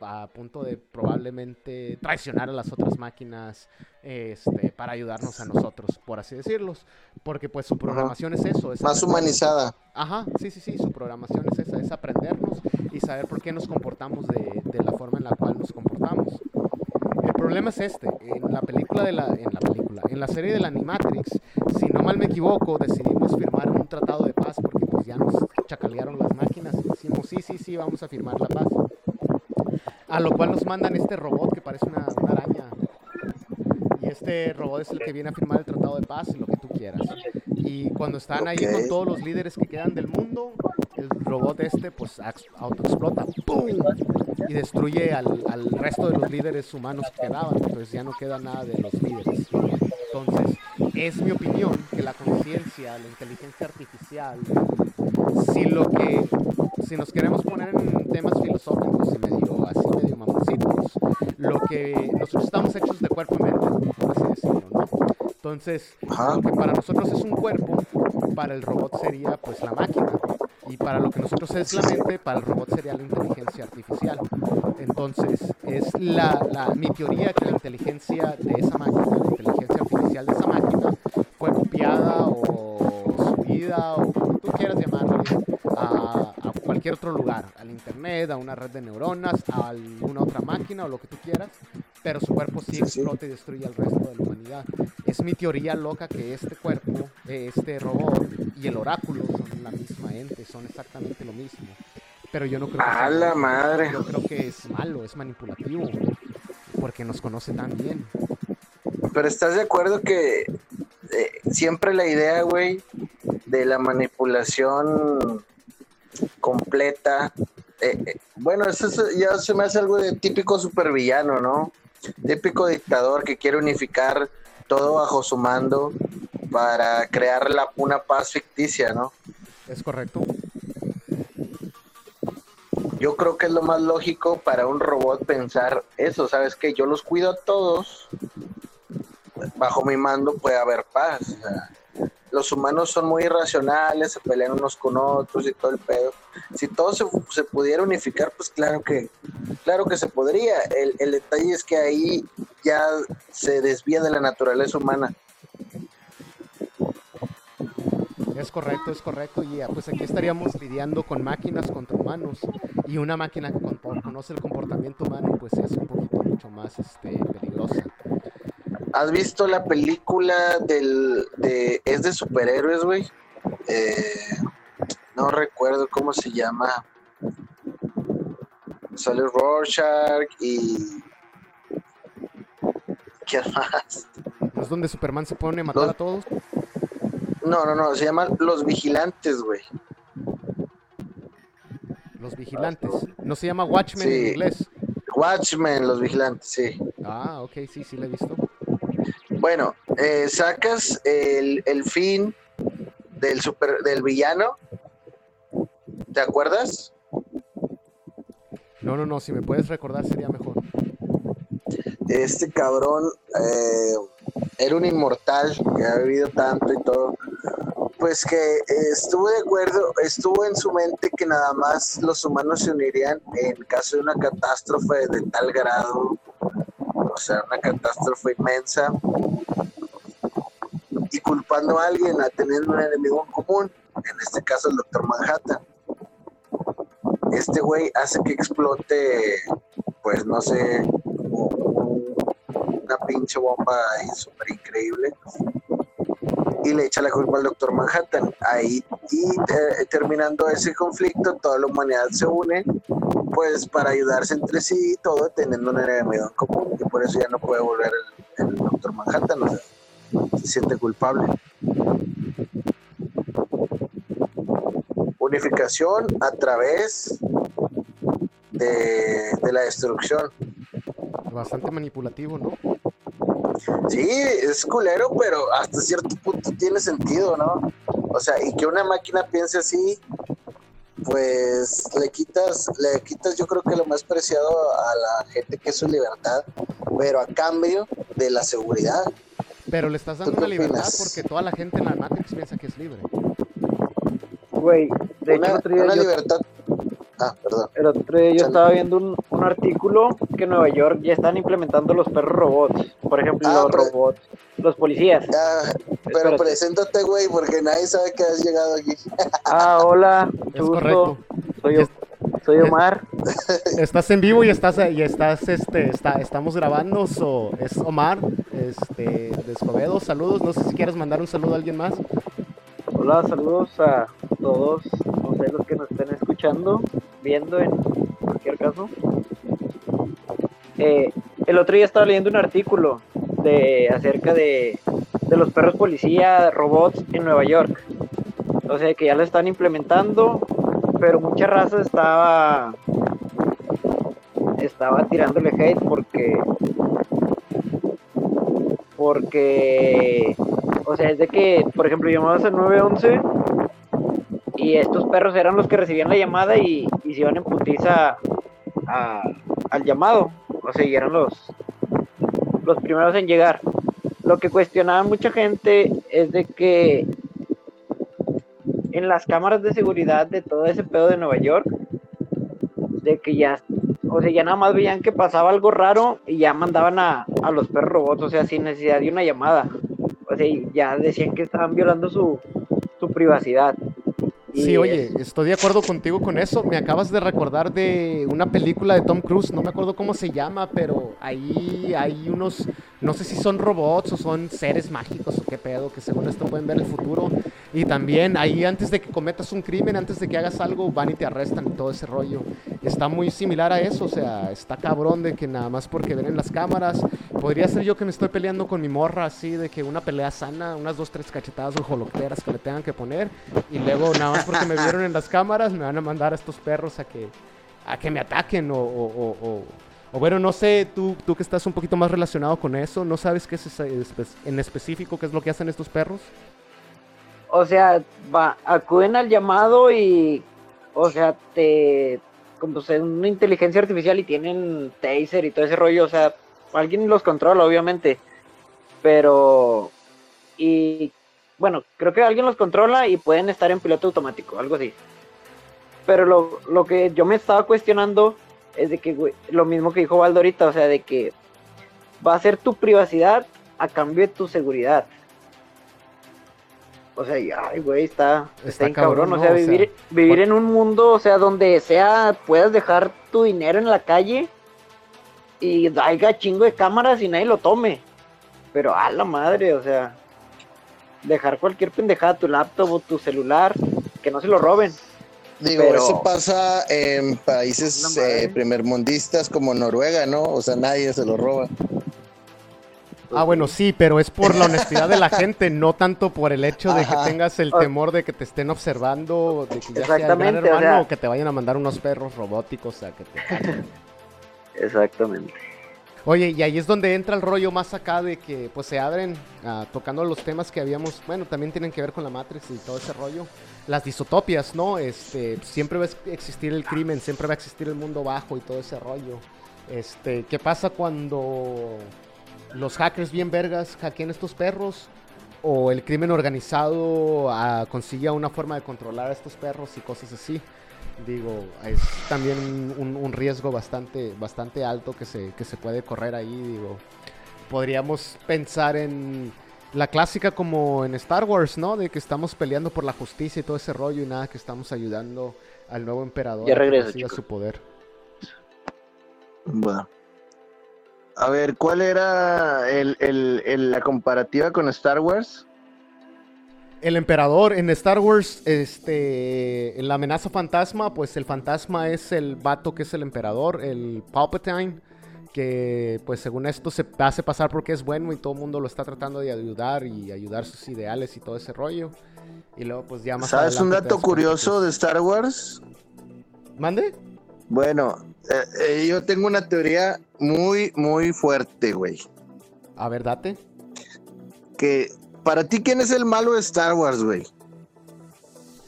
a, a punto de probablemente traicionar a las otras máquinas este, para ayudarnos a nosotros, por así decirlos. Porque pues su programación es eso. Es Más humanizada. Ajá, sí, sí, sí, su programación es esa, es aprendernos y saber por qué nos comportamos de, de la forma en la cual nos comportamos. El problema es este, en la película de la, en la película, en la serie de la Animatrix, si no mal me equivoco, decidimos firmar un tratado de paz porque pues ya nos chacalearon las máquinas y decimos sí, sí, sí, vamos a firmar la paz. A lo cual nos mandan este robot que parece una, una araña. Y este robot es el que viene a firmar el tratado de paz y lo que tú quieras. Y cuando están ahí con todos los líderes que quedan del mundo, el robot este pues autoexplota ¡pum! y destruye al, resto de los líderes humanos que quedaban. Entonces ya no queda nada de los líderes. Entonces, es mi opinión que la conciencia, la inteligencia artificial, si lo que, si nos queremos poner en temas filosóficos y medio así, medio mamoncitos, lo que nosotros estamos hechos de cuerpo y mente, así decirlo. Entonces, Ajá. lo que para nosotros es un cuerpo, para el robot sería pues la máquina. Y para lo que nosotros es la mente, para el robot sería la inteligencia artificial. Entonces, es la, la- mi teoría que la inteligencia de esa máquina, la inteligencia artificial de esa máquina, fue copiada o subida o como tú quieras llamarlo, a, a cualquier otro lugar, al internet, a una red de neuronas, a alguna otra máquina o lo que tú quieras, pero su cuerpo sí Sí, sí. explota y destruye al resto de la humanidad. Es mi teoría loca que este cuerpo, eh, este robot y el oráculo son la misma ente, son exactamente lo mismo. Pero yo no creo que A sea la bueno. madre. Yo creo que es malo, es manipulativo, porque nos conoce tan bien. Pero estás de acuerdo que eh, siempre la idea, güey, de la manipulación completa. eh, eh, bueno, eso es- ya se me hace algo de típico supervillano, ¿no? Típico dictador que quiere unificar todo bajo su mando para crear la, una paz ficticia, ¿no? ¿Es correcto? yo creo que es lo más lógico para un robot pensar eso, ¿sabes? Que yo los cuido a todos, bajo mi mando puede haber paz. o sea, los humanos son muy irracionales, se pelean unos con otros y todo el pedo. Si todo se, se pudiera unificar, pues claro que, claro que se podría. El, detalle es que ahí ya se desvía de la naturaleza humana. Es correcto, es correcto. Y ah, pues aquí estaríamos lidiando con máquinas contra humanos. Y una máquina que con- conoce el comportamiento humano, pues es un poquito mucho más este, peligrosa. ¿Has visto la película del de es de superhéroes, güey? Eh, no recuerdo cómo se llama. Sale Rorschach y ¿qué más? ¿No es donde Superman se pone a matar Los- a todos? No, no, no, se llama Los Vigilantes, güey. Los vigilantes. No se llama Watchmen en inglés. Watchmen, Los Vigilantes, sí. Ah, ok, sí, sí, lo he visto. Bueno, eh, sacas el, el fin del super del villano. ¿Te acuerdas? No, no, no, si me puedes recordar sería mejor. este cabrón eh, era un inmortal que ha vivido tanto y todo. Pues que estuvo de acuerdo, estuvo en su mente que nada más los humanos se unirían en caso de una catástrofe de tal grado, sea, una catástrofe inmensa, y culpando a alguien, a tener un enemigo en común, en este caso el Doctor Manhattan. Este güey hace que explote, pues no sé, un- una pinche bomba súper increíble y le echa la culpa al Doctor Manhattan. Ahí, y eh, terminando ese conflicto, toda la humanidad se une, pues para ayudarse entre sí y todo, teniendo un enemigo en común, y por eso ya no puede volver el, Doctor Manhattan, o sea, se siente culpable. Unificación a través de la destrucción. Bastante manipulativo, ¿no? Sí, es culero, pero hasta cierto punto tiene sentido, ¿no? O sea, y que una máquina piense así, pues le quitas, le quitas yo creo que lo más preciado a la gente que es su libertad, pero a cambio de la seguridad. Pero le estás dando ¿Tú qué una libertad opinas? porque toda la gente en la Matrix piensa que es libre. Güey, de hecho, Una, otro día una yo, libertad. Ah, perdón. el otro día yo Chale. estaba viendo un, un artículo que en Nueva York ya están implementando los perros robots. Por ejemplo, Ah, los pero- robots, los policías. Ya, pero Espérate. preséntate, güey, porque nadie sabe que has llegado aquí. Ah, hola, Es gusto. Soy, es- soy Omar. Estás en vivo y estás y estás este está, estamos grabando, so, es Omar, este de Escobedo, saludos, no sé si quieres mandar un saludo a alguien más. Hola, saludos a todos, no sé, los que nos estén escuchando, viendo en cualquier caso. Eh, el otro día estaba leyendo un artículo de acerca de, de los perros policía, robots en Nueva York. O sea, que ya lo están implementando, pero mucha raza estaba estaba tirándole hate porque porque o sea, es de que, por ejemplo, llamabas al 911 y estos perros eran los que recibían la llamada y, y se iban en putiza a- al llamado. O sea, y eran los, los primeros en llegar. Lo que cuestionaba mucha gente es de que en las cámaras de seguridad de todo ese pedo de Nueva York, de que ya, o sea, ya nada más veían que pasaba algo raro y ya mandaban a, a los perros robots, o sea, sin necesidad de una llamada. O sea, y ya decían que estaban violando su, su privacidad. Y Sí, oye, es- estoy de acuerdo contigo con eso. Me acabas de recordar de una película de Tom Cruise, no me acuerdo cómo se llama, pero ahí hay unos, no sé si son robots o son seres mágicos o qué pedo, que según esto pueden ver el futuro. Y también ahí antes de que cometas un crimen, antes de que hagas algo, van y te arrestan y todo ese rollo. Está muy similar a eso, o sea, está cabrón de que nada más porque ven en las cámaras, podría ser yo que me estoy peleando con mi morra así, de que una pelea sana, unas dos, tres cachetadas jolocteras que le tengan que poner, y luego nada más porque me vieron en las cámaras, me van a mandar a estos perros a que, a que me ataquen o... o- o- o- o bueno, no sé, tú, tú que estás un poquito más relacionado con eso, ¿no sabes qué es en específico qué es lo que hacen estos perros? o sea, va, acuden al llamado y, o sea, te, como pues, una inteligencia artificial y tienen taser y todo ese rollo, o sea, alguien los controla, obviamente, pero, y bueno, creo que alguien los controla y pueden estar en piloto automático, algo así. Pero lo, lo que yo me estaba cuestionando es de que, lo mismo que dijo Valdo ahorita, o sea, de que va a ser tu privacidad a cambio de tu seguridad. O sea, y, ay, güey, está, Está cabrón, cabrón. O ¿no? sea, O sea, vivir, vivir en un mundo, o sea, donde sea, puedas dejar tu dinero en la calle y haya chingo de cámaras y nadie lo tome. Pero a la madre, o sea, dejar cualquier pendejada, tu laptop o tu celular, que no se lo roben. Digo, Pero- eso pasa en países No eh, primermundistas como Noruega, ¿no? O sea, nadie se lo roba. Ah, bueno, sí, pero es por la honestidad de la gente, no tanto por el hecho de Ajá. que tengas el temor de que te estén observando, de que ya sea el gran Exactamente, o hermano sea- o que te vayan a mandar unos perros robóticos a que te. Exactamente. Oye, y ahí es donde entra el rollo más acá de que pues se abren ah, tocando los temas que habíamos, bueno, también tienen que ver con la Matrix y todo ese rollo. Las distopias, ¿no? Este, siempre va a existir el crimen, siempre va a existir el mundo bajo y todo ese rollo. Este, ¿qué pasa cuando los hackers bien vergas hackean estos perros? O el crimen organizado ah, consigue una forma de controlar a estos perros y cosas así. Digo, es también un, un riesgo bastante, bastante alto que se, que se puede correr ahí. Digo, podríamos pensar en la clásica como en Star Wars, ¿no? De que estamos peleando por la justicia y todo ese rollo y nada, que estamos ayudando al nuevo emperador Ya a que regreso, consiga chicos. su poder. Bueno. A ver, ¿cuál era el, el- el- la comparativa con Star Wars? El emperador en Star Wars, este, en la amenaza fantasma, pues el fantasma es el vato que es el emperador, el Palpatine, que pues según esto se hace pasar porque es bueno y todo el mundo lo está tratando de ayudar y ayudar sus ideales y todo ese rollo. Y luego pues ya más ¿Sabes un dato curioso que de Star Wars? ¿Mande? Bueno, eh, eh, yo tengo una teoría muy, muy fuerte, güey. A ver, date. Que para ti, ¿quién es el malo de Star Wars, güey?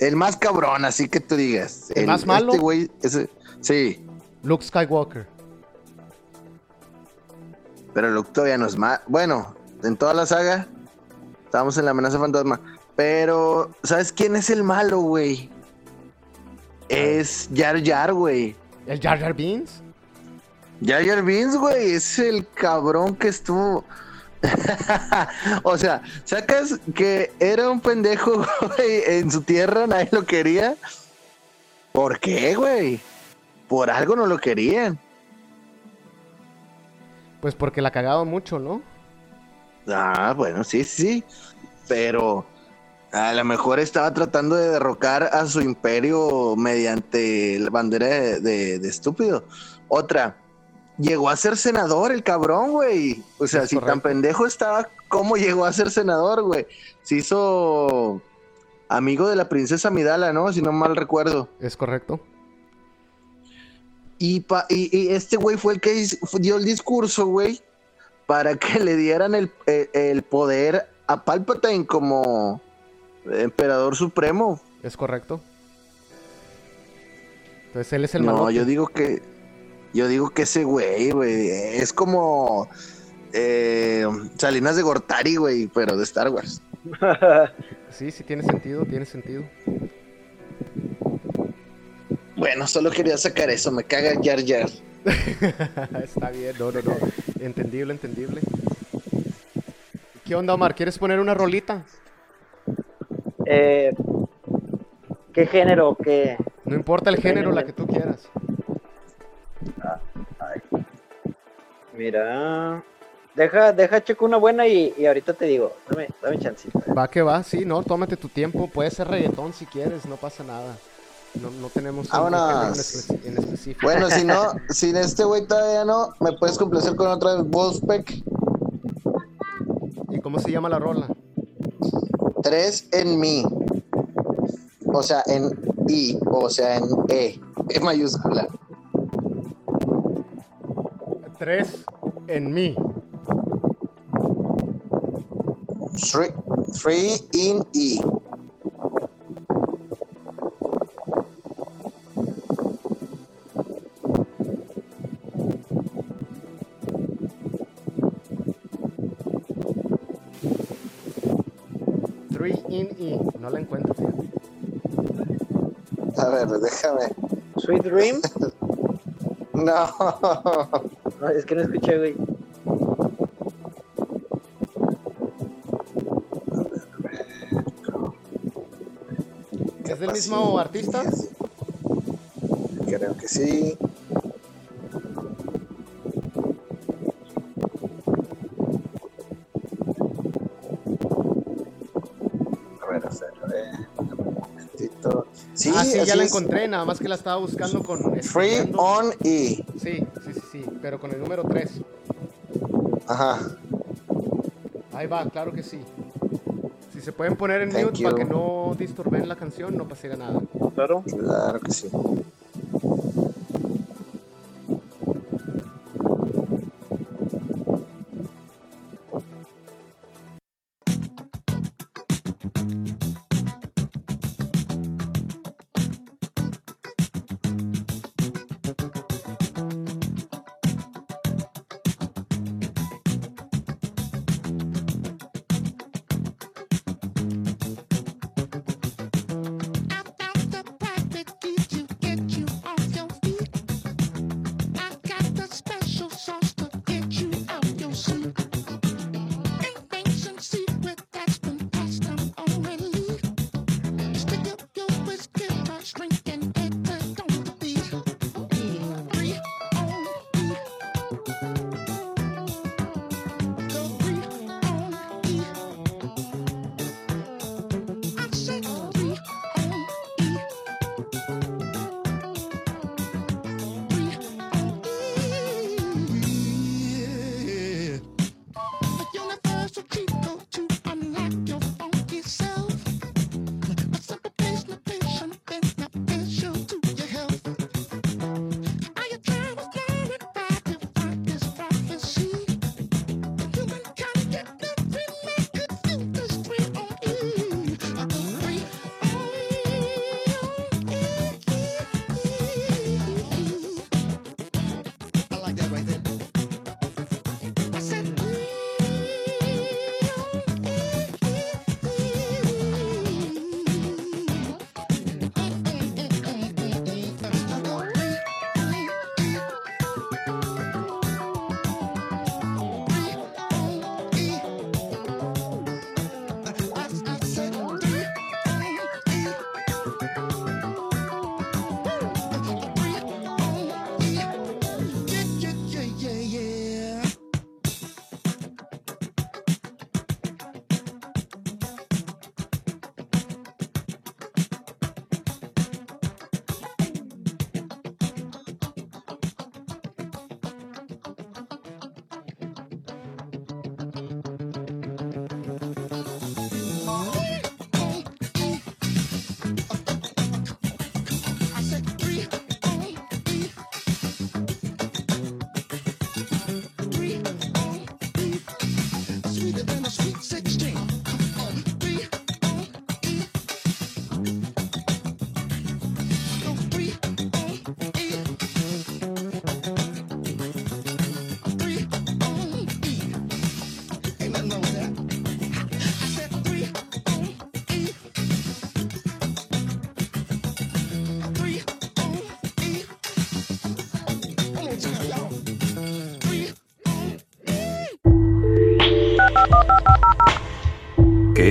El más cabrón, así que tú digas. ¿El más malo? Este güey, ese- sí, Luke Skywalker. pero Luke todavía no es más. Bueno, en toda la saga, estábamos en la amenaza fantasma. Pero, ¿sabes quién es el malo, güey? Es Jar Jar, güey. ¿El Jar Jar Beans? Jar Jar Binks, güey, es el cabrón que estuvo. o sea, sacas que era un pendejo, güey, en su tierra, nadie lo quería. ¿Por qué, güey? Por algo no lo querían. Pues porque la cagaba mucho, ¿no? Ah, bueno, sí, sí. Pero a lo mejor estaba tratando de derrocar a su imperio mediante la bandera de, de- de estúpido. Otra, llegó a ser senador el cabrón, güey. O sea, Es si tan pendejo estaba, ¿cómo llegó a ser senador, güey? Se hizo amigo de la princesa Midala, ¿no? Si no mal recuerdo. Es correcto. Y, pa- y, y este güey fue el que dio el discurso, güey, para que le dieran el, el- el poder a Palpatine como emperador supremo. Es correcto. Entonces él es el no, malo. yo digo que yo digo que ese güey, güey, es como eh, Salinas de Gortari, güey, pero de Star Wars. Sí, sí, tiene sentido, tiene sentido. Bueno, solo quería sacar eso, me caga Jar Jar. Está bien, no, no, no. Entendible, entendible. ¿Qué onda, Omar? ¿Quieres poner una rolita? Eh, ¿Qué género? ¿Qué? No importa el género, la que tú quieras. Mira. Deja, deja checo una buena y, y ahorita te digo. Dame, dame chancita. Va que va, sí, no, tómate tu tiempo. Puede ser reggaetón si quieres, no pasa nada. No, no tenemos género en, espe- en específico. Bueno, si no, si este güey todavía no, me puedes complacer con otra Wolfpack. ¿Y cómo se llama la rola? Tres en mí. O sea, en I, o sea, en E. E mayúscula. Tres en mí. Three, three in E. ver, déjame. Sweet Dream. No. No, es que no escuché, güey. ¿Es del mismo artista? Creo que sí. Ah, sí, ya la encontré, nada más que la estaba buscando con... Free on E. Sí, sí, sí, sí, pero con el número 3. Ajá. Ahí va, claro que sí. Si se pueden poner en Thank mute para you. que no disturben la canción, no pasaría nada. Claro. Claro que sí.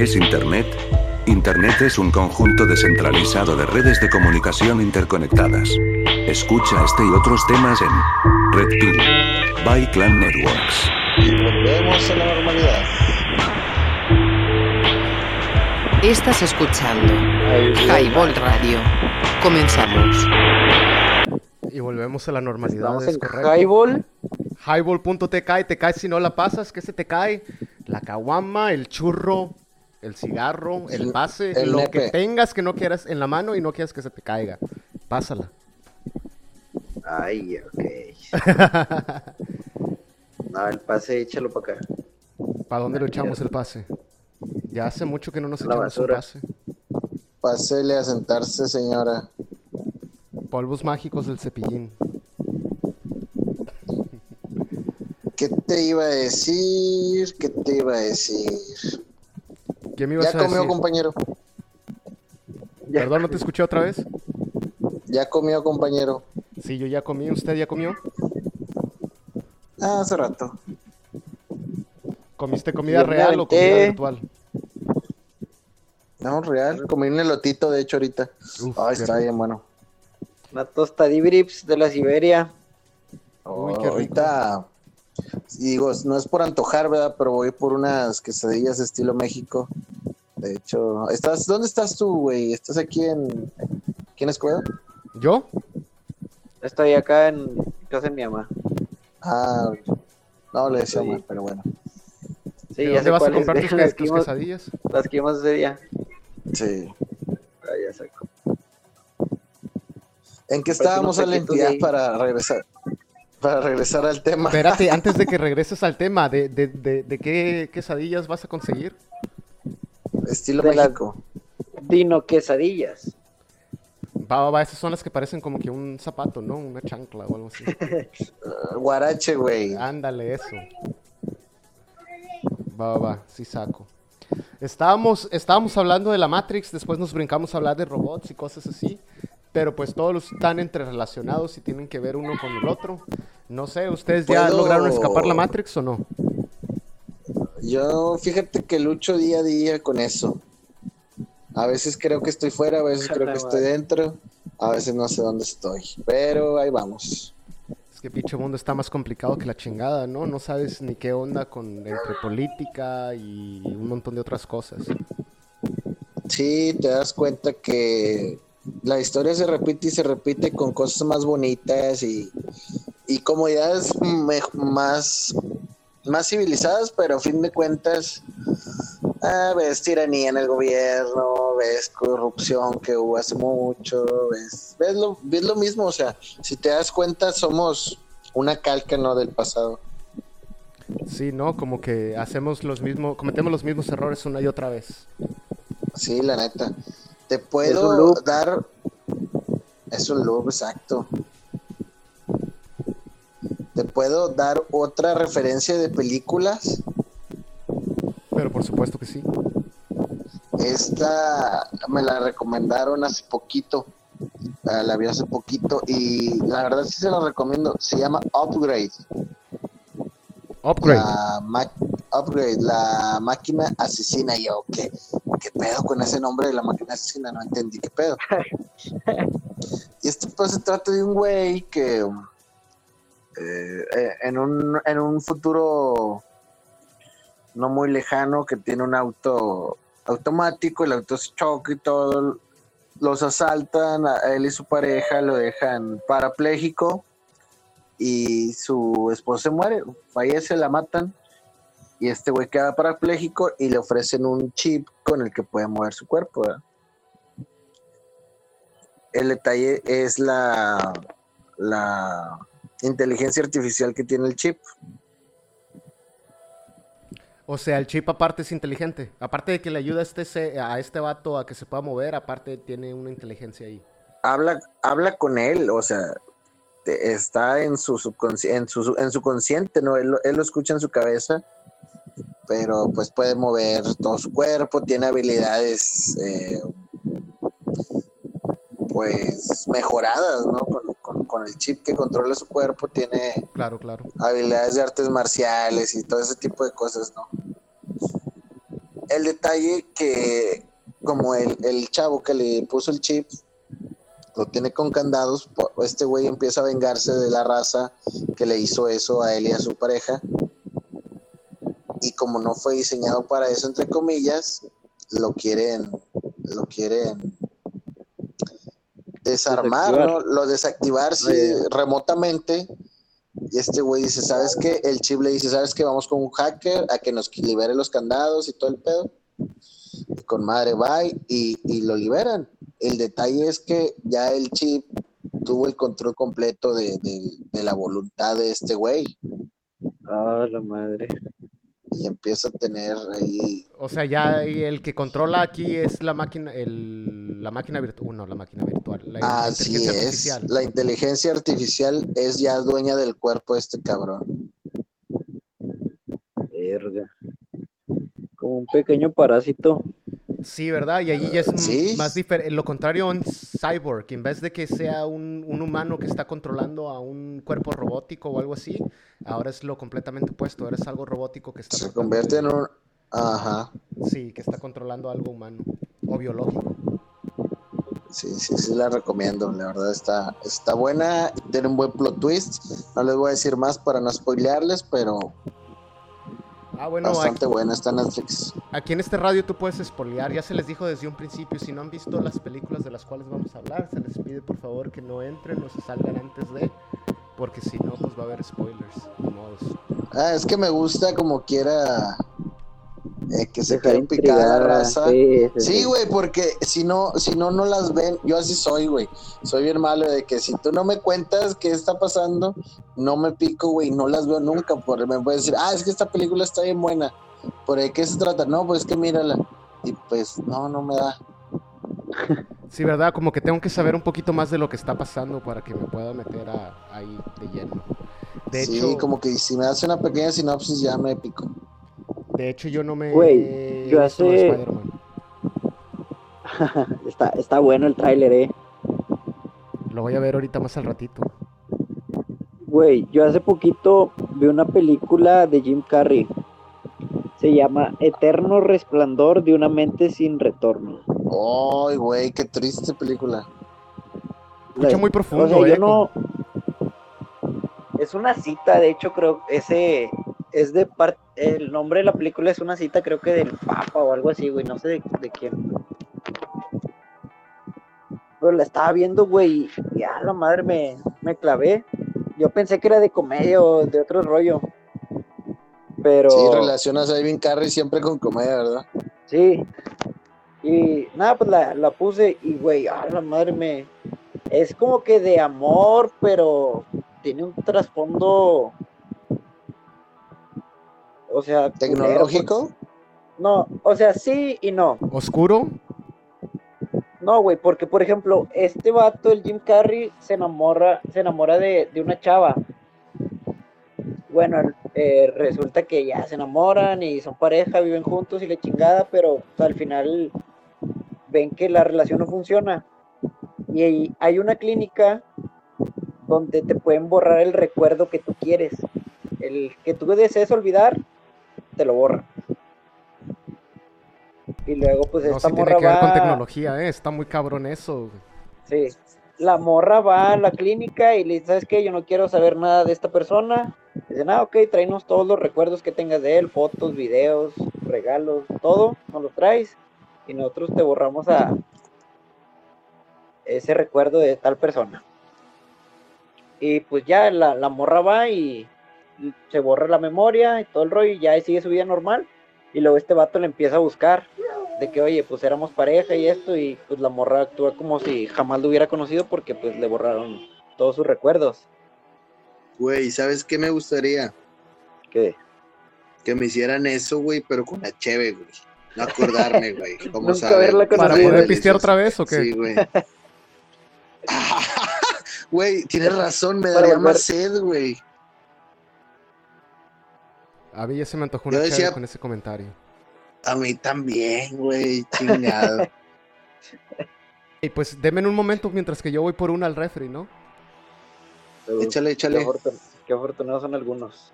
¿Qué es Internet? Internet es un conjunto descentralizado de redes de comunicación interconectadas. Escucha este y otros temas en Red Pill by Clan Networks. Y volvemos a la normalidad. Estás escuchando Highball Radio. Comenzamos. Y volvemos a la normalidad, Estamos es en. Highball. Highball.tk, te cae si no la pasas, ¿qué se te cae? La caguama, el churro, el cigarro, el El- pase, el lo nepe. que tengas que no quieras en la mano y no quieras que se te caiga. Pásala. Ay, ok. No, el pase échalo para acá. ¿Para dónde lo echamos el pase? Ya hace mucho que no nos La echamos basura. pase. Pásele a sentarse, señora. Polvos mágicos del cepillín. ¿Qué te iba a decir? ¿Qué te iba a decir? ¿Qué me ibas Ya a comió, decir? compañero. Perdón, ¿no te escuché otra vez? Ya comió, compañero. Sí, yo ya comí. ¿Usted ya comió? Ah, hace rato. ¿Comiste comida Yo real o comida virtual? No, real. Comí un elotito, de hecho, ahorita. Uf, Ay, está rico. bien bueno. Una tostadibrips de la Siberia. Uy, qué rico. ahorita, digo, no es por antojar, ¿verdad? Pero voy por unas quesadillas estilo México. De hecho, ¿estás, ¿dónde estás tú, güey? ¿Estás aquí en, aquí en Escobedo? ¿Yo? Estoy acá en casa de mi mamá. Ah, no le decía Sí. mal, pero bueno. Sí, ¿De ya dónde sé vas a comprar tus, las tus quesadillas? las que vimos ese día. Sí. Ah, ya saco. ¿En qué Pues estábamos, taquitos Ya para regresar. Para regresar al tema. Espérate, antes de que regreses al tema, ¿de, de, de, de qué quesadillas vas a conseguir? Estilo México. Dino quesadillas. Va, va, va, esas son las que parecen como que un zapato, ¿no? Una chancla o algo así. Uh, Guarache, güey. Ándale, eso. Va, va, va, sí saco. Estábamos, estábamos hablando de la Matrix, después nos brincamos a hablar de robots y cosas así, pero pues todos los están entrerelacionados y tienen que ver uno con el otro. No sé, ¿ustedes ya ¿Puedo- lograron escapar la Matrix o no? Yo, fíjate que lucho día a día con eso. A veces creo que estoy fuera, a veces creo que estoy dentro, a veces no sé dónde estoy. Pero ahí vamos. Es que pinche mundo está más complicado que la chingada, ¿no? No sabes ni qué onda con entre política y un montón de otras cosas. Sí, te das cuenta que la historia se repite y se repite con cosas más bonitas y, y comodidades me- más, más civilizadas, pero a fin de cuentas ah, ves tiranía en el gobierno, ves corrupción que hubo hace mucho, ves, ves, lo, ves lo mismo, o sea, si te das cuenta somos una calca ¿no? del pasado. Sí, ¿no? Como que hacemos los mismos, cometemos los mismos errores una y otra vez. Sí, la neta. Te puedo dar. Es un loop, exacto. Te puedo dar otra referencia de películas. Pero por supuesto que sí. Esta me la recomendaron hace poquito. Ah, La vi hace poquito y la verdad sí se la recomiendo. Se llama Upgrade. Upgrade. La Upgrade, la máquina asesina. Y yo, ¿qué, ¿qué pedo con ese nombre de la máquina asesina? No entendí qué pedo. y esto pues se trata de un güey que eh, eh, en, un, en un futuro no muy lejano que tiene un auto automático, el auto se choca y todo, los asaltan a él y su pareja, lo dejan parapléjico y su esposa se muere, fallece, la matan y este güey queda parapléjico y le ofrecen un chip con el que puede mover su cuerpo. ¿verdad? El detalle es la, la inteligencia artificial que tiene el chip. O sea, el chip aparte es inteligente. Aparte de que le ayuda a este, a este vato a que se pueda mover, aparte tiene una inteligencia ahí. Habla, habla con él, o sea, está en su, en su, en su consciente, ¿no? Él, él lo escucha en su cabeza, pero pues puede mover todo su cuerpo, tiene habilidades eh, pues mejoradas, ¿no? Con, con- con el chip que controla su cuerpo, tiene Claro, claro. habilidades de artes marciales y todo ese tipo de cosas, ¿no? El detalle que como el, el chavo que le puso el chip lo tiene con candados, este güey empieza a vengarse de la raza que le hizo eso a él y a su pareja. Y como no fue diseñado para eso, entre comillas, lo quieren, lo quieren desarmar. ¿no? Lo desactivar sí, Oye. remotamente. Y este güey dice, ¿sabes qué? El chip le dice, ¿sabes qué? Vamos con un hacker a que nos libere los candados y todo el pedo. Y con madre va y, y lo liberan. El detalle es que ya el chip tuvo el control completo de, de- de la voluntad de este güey Ah, la madre. Y empieza a tener ahí O sea, ya y el que controla aquí es la máquina, el, la máquina virtual. no, la máquina virtual. La Así inteligencia es. artificial. La inteligencia artificial es ya dueña del cuerpo de este cabrón. Verga. Como un pequeño parásito. Sí, ¿verdad? Y ahí ya es Sí. más diferente. Lo contrario, un cyborg, en vez de que sea un, un humano que está controlando a un cuerpo robótico o algo así, ahora es lo completamente opuesto. Ahora es algo robótico que está Se convierte en un... Ajá. Sí, que está controlando algo humano o biológico. Sí, sí, sí la recomiendo. La verdad está, está buena. Tiene un buen plot twist. No les voy a decir más para no spoilearles, pero Ah, bueno, aquí, bastante buena. Está en Netflix. aquí en este radio tú puedes espolear. Ya se les dijo desde un principio, si no han visto las películas de las cuales vamos a hablar, se les pide por favor que no entren o se salgan antes de, porque si no, pues va a haber spoilers. Ah, es que me gusta como quiera eh, que se quede picada la raza. sí, sí, Sí, sí. güey, porque si no, si no, no las ven. Yo así soy, güey. Soy bien malo de que si tú no me cuentas qué está pasando, no me pico, güey. No las veo nunca. Porque me puedes decir, ah, es que esta película está bien buena. ¿Por qué se trata? No, pues es que mírala. Y pues, no, no me da. Sí, ¿verdad? Como que tengo que saber un poquito más de lo que está pasando para que me pueda meter a- ahí de lleno. De sí, hecho, como que si me hace una pequeña sinopsis ya me pico. De hecho yo no me Güey, he yo hace- Spider-Man. Está, está bueno el tráiler, eh. Lo voy a ver ahorita más al ratito. Güey, yo hace poquito vi una película de Jim Carrey. Se llama Eterno Resplandor de una mente sin retorno. Ay, güey, qué triste película. Escucha muy O profundo, sea, yo eh, no. Es una cita, de hecho, creo ese es de parte. El nombre de la película es una cita, creo que del Papa o algo así, güey. No sé de, de quién. Pero la estaba viendo, güey, y a la madre me, me clavé. Yo pensé que era de comedia o de otro rollo. Pero. Sí, relacionas a Ivan Carrey siempre con comedia, ¿verdad? Sí. Y nada, pues la, la puse y, güey, a la madre me... Es como que de amor, pero tiene un trasfondo... O sea... culero, Tecnológico. pues. No, o sea, sí y no. ¿Oscuro? No, güey, porque, por ejemplo, este vato, el Jim Carrey, se enamora, se enamora de, de una chava. Bueno, eh, resulta que ya se enamoran y son pareja, viven juntos y la chingada, pero pues, al final ven que la relación no funciona. Y ahí hay una clínica donde te pueden borrar el recuerdo que tú quieres. El que tú desees olvidar, te lo borran. Y luego, pues, No, esta sí tiene que ver con tecnología, eh. Está muy cabrón eso. Sí. La morra va a la clínica y le dice, ¿sabes qué? Yo no quiero saber nada de esta persona. Dicen, ah, ok, tráenos todos los recuerdos que tengas de él, fotos, videos, regalos, todo, nos los traes. Y nosotros te borramos a ese recuerdo de tal persona. Y pues ya la, la morra va y se borra la memoria y todo el rollo y ya sigue su vida normal. Y luego este vato le empieza a buscar de que, oye, pues éramos pareja y esto, y pues la morra actúa como si jamás lo hubiera conocido porque pues le borraron todos sus recuerdos. Güey, ¿sabes qué me gustaría? Que Que me hicieran eso, güey, pero con la cheve, güey. No acordarme, güey. ¿Cómo Nunca sabe? haberla ¿Para conocido. poder Sí, pistear otra vez o qué? Sí, güey. Güey, tienes razón, me Para daría más sed, güey. A mí ya se me antojó una decía- con ese comentario. A mí también, güey, chingado. Y pues denme un momento mientras que yo voy por una al refri, ¿no? échale, Qué, échale. afortun- qué afortunados son algunos.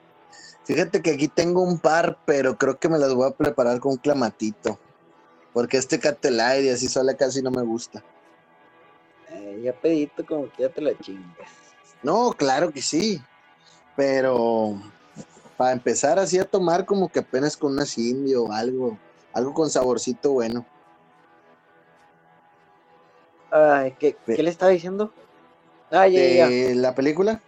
Fíjate que aquí tengo un par, pero creo que me las voy a preparar con clamatito. Porque este Catelide y así sola casi no me gusta. Eh, ya pedito como que ya te la chingas. No, claro que sí. Pero para empezar así a tomar como que apenas con una indio o algo. Algo con saborcito bueno. Ay, ¿qué, Ve- ¿qué le estaba diciendo? Ah, ya, ya, la película.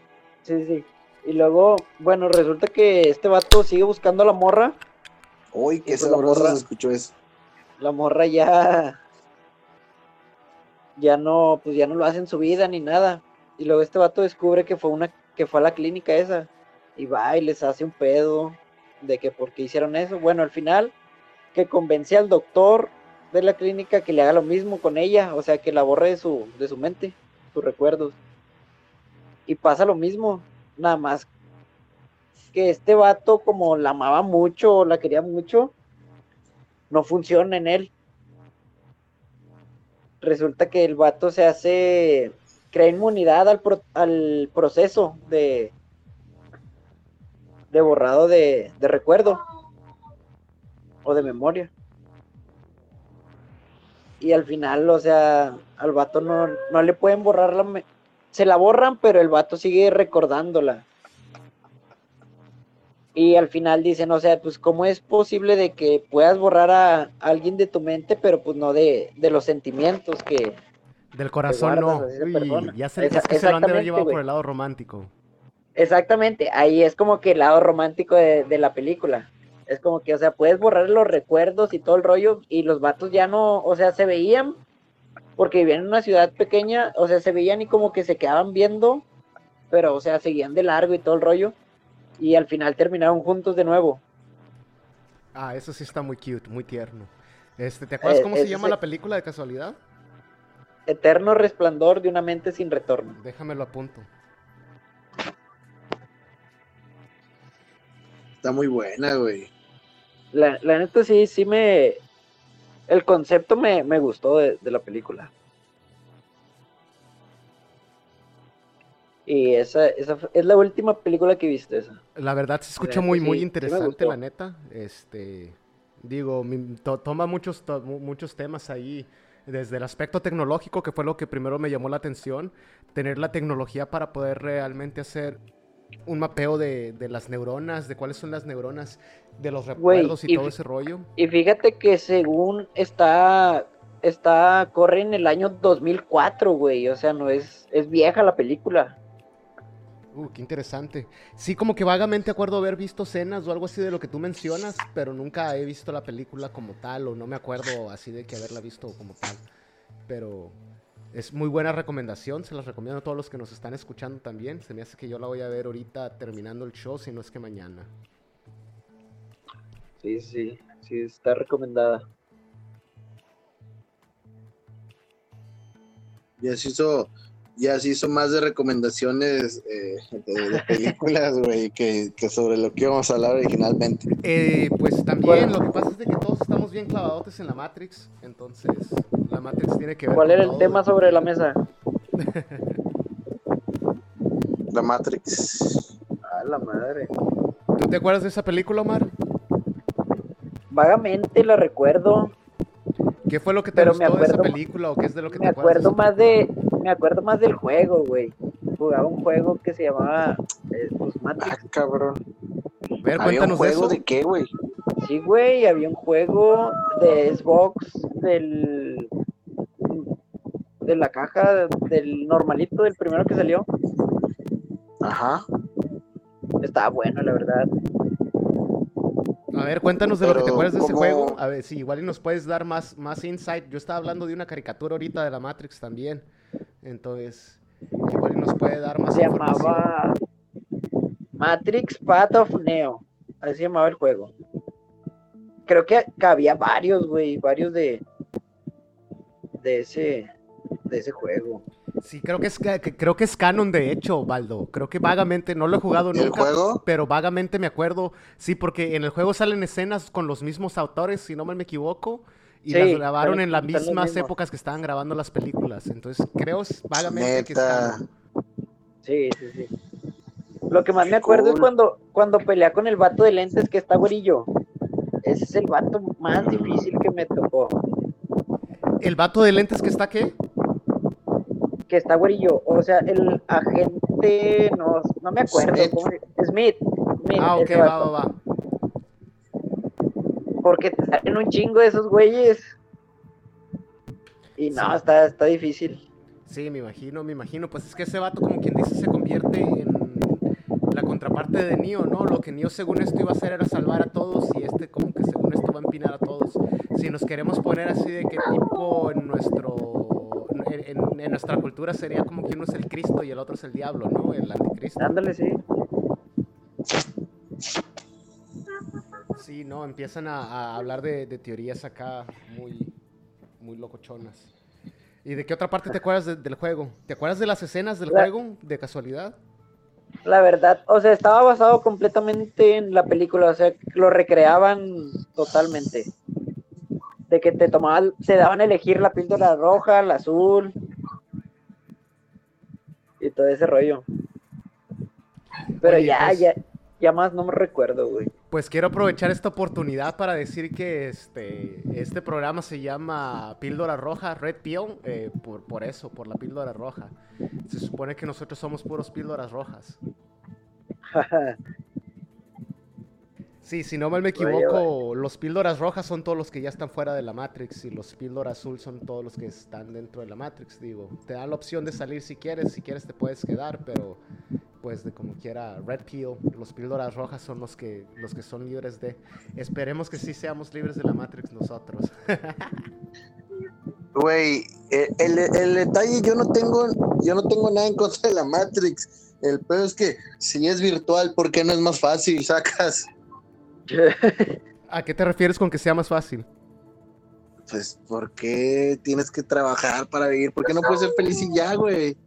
Sí, sí. Y luego, bueno, resulta que este vato sigue buscando a la morra. Uy, qué pues sabroso morra- se escuchó eso. La morra ya. Ya no, pues ya no lo hace en su vida ni nada. Y luego este vato descubre que fue una, que fue a la clínica esa. Y va y les hace un pedo de que por qué hicieron eso. Bueno, al final, que convence al doctor de la clínica que le haga lo mismo con ella. O sea, que la borre de su, de su mente, sus recuerdos. Y pasa lo mismo. Nada más que este vato, como la amaba mucho, la quería mucho, no funciona en él. Resulta que el vato se hace, crea inmunidad al, pro- al proceso de, de borrado de, de recuerdo o de memoria. Y al final, o sea, al vato no, no le pueden borrar la... me- Se la borran, pero el vato sigue recordándola. Y al final dicen, o sea, pues cómo es posible de que puedas borrar a alguien de tu mente, pero pues no de, de los sentimientos que... Del corazón no. Uy, ya Esa- es que se lo han de haber exactamente, llevado por el lado romántico. Exactamente, ahí es como que el lado romántico de, de la película. Es como que, o sea, puedes borrar los recuerdos y todo el rollo, y los vatos ya no, o sea, se veían, porque vivían en una ciudad pequeña, o sea, se veían y como que se quedaban viendo, pero, o sea, seguían de largo y todo el rollo, y al final terminaron juntos de nuevo. Ah, eso sí está muy cute, muy tierno. Este, ¿te acuerdas Eh, cómo se llama se- la película de casualidad? Eterno resplandor de una mente sin retorno. Déjamelo apunto. Está muy buena, güey. La, la neta sí, sí me... El concepto me, me gustó de, de la película. Y esa, esa fue- es la última película que viste esa. La verdad se escucha muy, sí, muy interesante, la neta. Este, digo, mi- to- toma muchos, to- muchos temas ahí, desde el aspecto tecnológico, que fue lo que primero me llamó la atención, tener la tecnología para poder realmente hacer un mapeo de, de las neuronas, de cuáles son las neuronas, de los recuerdos y, y todo ese rollo. Y fíjate que según está, está, corre en el año 2004, güey. O sea, no es, es vieja la película. Uh, qué interesante. Sí, como que vagamente acuerdo haber visto escenas o algo así de lo que tú mencionas, pero nunca he visto la película como tal, o no me acuerdo así de que haberla visto como tal. Pero es muy buena recomendación, se las recomiendo a todos los que nos están escuchando también. Se me hace que yo la voy a ver ahorita terminando el show, si no es que mañana. Sí, sí, sí, está recomendada. Ya se hizo, ya se hizo más de recomendaciones eh, de, de películas, güey, que, que sobre lo que íbamos a hablar originalmente. Eh, pues también, lo que pasa es de que todos estamos bien clavadotes en la Matrix, entonces la Matrix tiene que ver ¿Cuál con era el todo. tema sobre la mesa? La Matrix. A la madre. ¿Tú te acuerdas de esa película, Omar? Vagamente la recuerdo. ¿Qué fue lo que te Pero me gustó de esa película o qué es de lo que Me te acuerdas? acuerdo más de, me acuerdo más del juego, güey. Jugaba un juego que se llamaba eh, pues, Ah, Matrix. cabrón. A ver, ¿Había un juego eso. de qué, güey? Sí, güey, había un juego de Xbox del de la caja del normalito, del primero que salió. Ajá. Estaba bueno, la verdad. A ver, cuéntanos de lo que te acuerdas de ese juego. A ver, si igual y nos puedes dar más, más insight. Yo estaba hablando de una caricatura ahorita de la Matrix también. Entonces, igual y nos puede dar más Se información. llamaba Matrix Path of Neo. Así se llamaba el juego. Creo que, que había varios, güey, varios de de ese de ese juego. Sí, creo que es creo que es canon de hecho, Baldo. Creo que vagamente, no lo he jugado ¿Y el nunca, juego? pero vagamente me acuerdo. Sí, porque en el juego salen escenas con los mismos autores, si no me equivoco, y Sí, las grabaron en las mismas épocas que estaban grabando las películas. Entonces, creo vagamente que es canon. Sí, sí, sí. Lo que más me acuerdo es cuando, cuando pelea con el vato de lentes que está güerillo. Ese es el vato más difícil que me tocó. ¿El vato de lentes que está qué? Que está güerillo. O sea, el agente. No, no me acuerdo. Smith. ¿cómo se- Smith. Smith, Ah, ok, va, va, va. Porque te salen un chingo de esos güeyes. Y no, Sí. está, está difícil. Sí, me imagino, me imagino. Pues es que ese vato, como quien dice, se convierte en la contraparte de Neo, ¿no? Lo que Neo, según esto, iba a hacer era salvar a todos y este, como que según esto, va a empinar a todos. Si nos queremos poner así de que tipo en nuestro. En, nuestra cultura sería como que uno es el Cristo y el otro es el diablo, ¿no? El anticristo. Ándale, sí. Sí, no, empiezan a, a hablar de, de teorías acá muy, muy locochonas. ¿Y de qué otra parte te acuerdas de- del juego? ¿Te acuerdas de las escenas del La- juego, de casualidad? La verdad, o sea, estaba basado completamente en la película. O sea, lo recreaban totalmente. De que te tomaban, se daban a elegir la píldora roja, la azul y todo ese rollo. Pero Oye, ya, pues- ya, ya más no me recuerdo, güey. Pues quiero aprovechar esta oportunidad para decir que este, este programa se llama Píldora Roja, Red Pill, eh, por, por eso, por la píldora roja. Se supone que nosotros somos puros píldoras rojas. Sí, si no mal me equivoco, los píldoras rojas son todos los que ya están fuera de la Matrix y los píldoras azul son todos los que están dentro de la Matrix, digo. Te dan la opción de salir si quieres, si quieres te puedes quedar, pero pues de como quiera, Red Pill, los píldoras rojas son los que los que son libres de. Esperemos que sí seamos libres de la Matrix nosotros. Güey, eh, el, el detalle, yo no tengo, yo no tengo nada en contra de la Matrix. El peor es que si es virtual, ¿por qué no es más fácil? Sacas, ¿A qué te refieres con que sea más fácil? pues, ¿por qué tienes que trabajar para vivir? ¿Por qué no puedes ser feliz y ya, güey?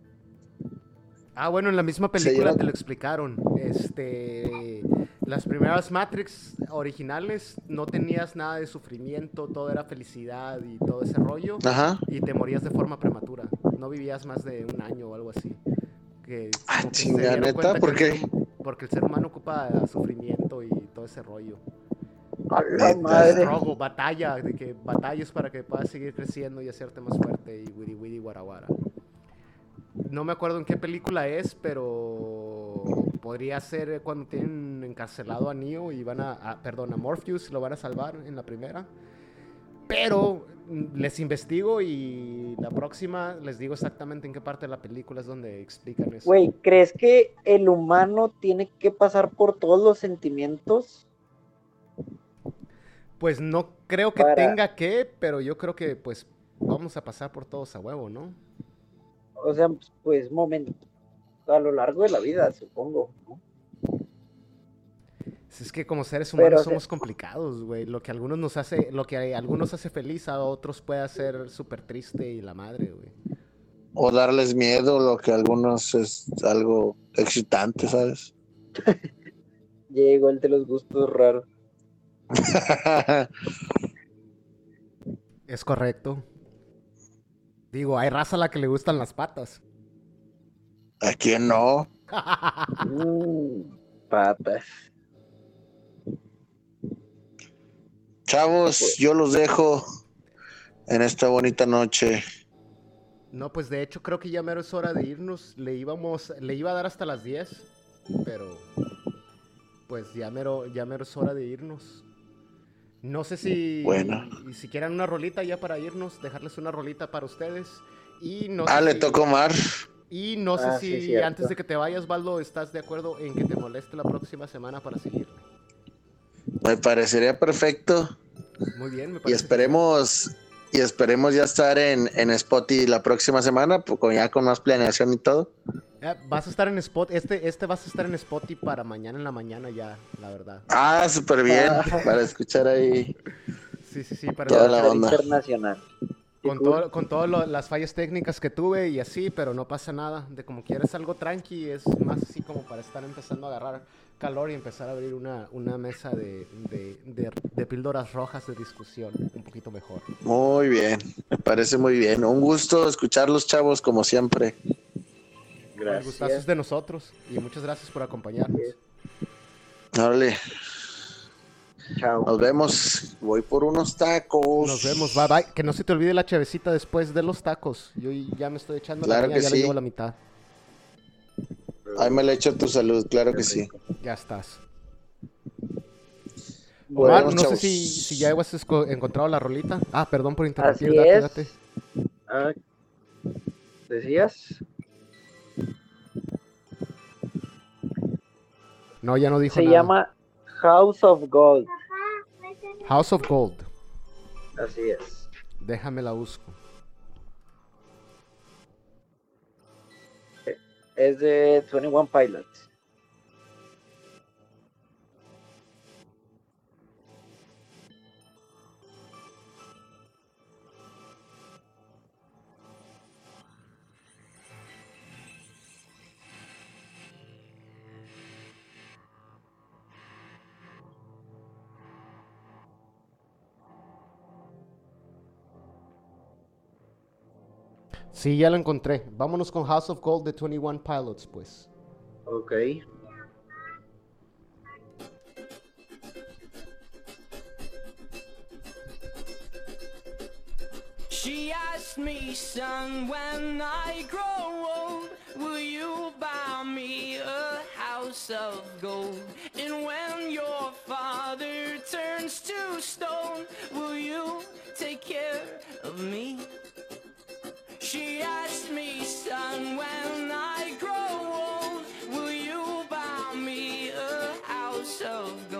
Ah, bueno, en la misma película te lo explicaron. Este, las primeras Matrix originales no tenías nada de sufrimiento, todo era felicidad y todo ese rollo. Ajá. Y te morías de forma prematura. No vivías más de un año o algo así. Que, Ah, como que se chinga, dieron ¿neta? ¿Por qué? Porque el ser humano ocupa sufrimiento y todo ese rollo. A la Neta. madre. Batalla, de que batallas para que puedas seguir creciendo y hacerte más fuerte y wiri wiri guara guara. No me acuerdo en qué película es, pero podría ser cuando tienen encarcelado a Neo y van a, a- perdón, a Morpheus, lo van a salvar en la primera. Pero les investigo y la próxima les digo exactamente en qué parte de la película es donde explican eso. Güey, ¿crees que el humano tiene que pasar por todos los sentimientos? Pues no creo que Para- tenga que, pero yo creo que pues vamos a pasar por todos a huevo, ¿no? O sea, pues momento, a lo largo de la vida, supongo. ¿no? Es que como seres Pero, humanos o sea- somos complicados, güey. Lo que a algunos nos hace, lo que a algunos hace feliz, a otros puede hacer súper triste y la madre, güey. O darles miedo, lo que a algunos es algo excitante, ¿sabes? Llegó el de los gustos raros. Es correcto. Digo, hay raza a la que le gustan las patas. ¿A quién no? Mm, patas. Chavos, yo los dejo en esta bonita noche. No, pues de hecho creo que ya mero es hora de irnos. Le íbamos, le iba a dar hasta las 10, pero pues ya mero, ya mero es hora de irnos. No sé si, Bueno. y si quieran una rolita ya para irnos, dejarles una rolita para ustedes. Y no sé Ah, le si- tocó Mar. Y no sé Ah, sí, si cierto. antes de que te vayas, Baldo, estás de acuerdo en que te moleste la próxima semana para seguir. Me parecería perfecto. Muy bien, me Y parece. esperemos, y esperemos ya estar en, en Spotify la próxima semana, pues, con- ya con más planeación y todo. Eh, vas a estar en Spot, este, este vas a estar en Spotify para mañana en la mañana ya, la verdad. Ah, súper bien. Para escuchar ahí. Sí, sí, sí, para Toda la onda. internacional. Con todo, con todas las fallas técnicas que tuve y así, pero no pasa nada. De como quieres algo tranqui, es más así como para estar empezando a agarrar calor y empezar a abrir una, una mesa de, de, de- de píldoras rojas de discusión un poquito mejor. Muy bien. Me parece muy bien. Un gusto escucharlos, chavos, como siempre. El gustazo es de nosotros y muchas gracias por acompañarnos. Órale, Chao. nos vemos. Voy por unos tacos. Nos vemos, bye bye. Que no se te olvide la chavecita después de los tacos. Yo ya me estoy echando Claro la mía, que ya sí. le llevo la mitad. Ahí me le echo tu salud, claro que sí. Ya estás. Bueno, no sé si, si ya has encontrado la rolita. Ah, perdón por interrumpir. Así date, es. date. Ah, ¿Decías? No, ya no dijo Se nada. llama House of Gold. House of Gold. Así es. Déjame la busco. Es de 21 Pilots. Sí, ya la encontré. Vámonos con House of Gold de 21 Pilots, pues. Ok. She asked me, son, when I grow old, will you buy me a house of gold? And when your father turns to stone, will you take care of me? She asked me, son, when I grow old, will you buy me a house of gold?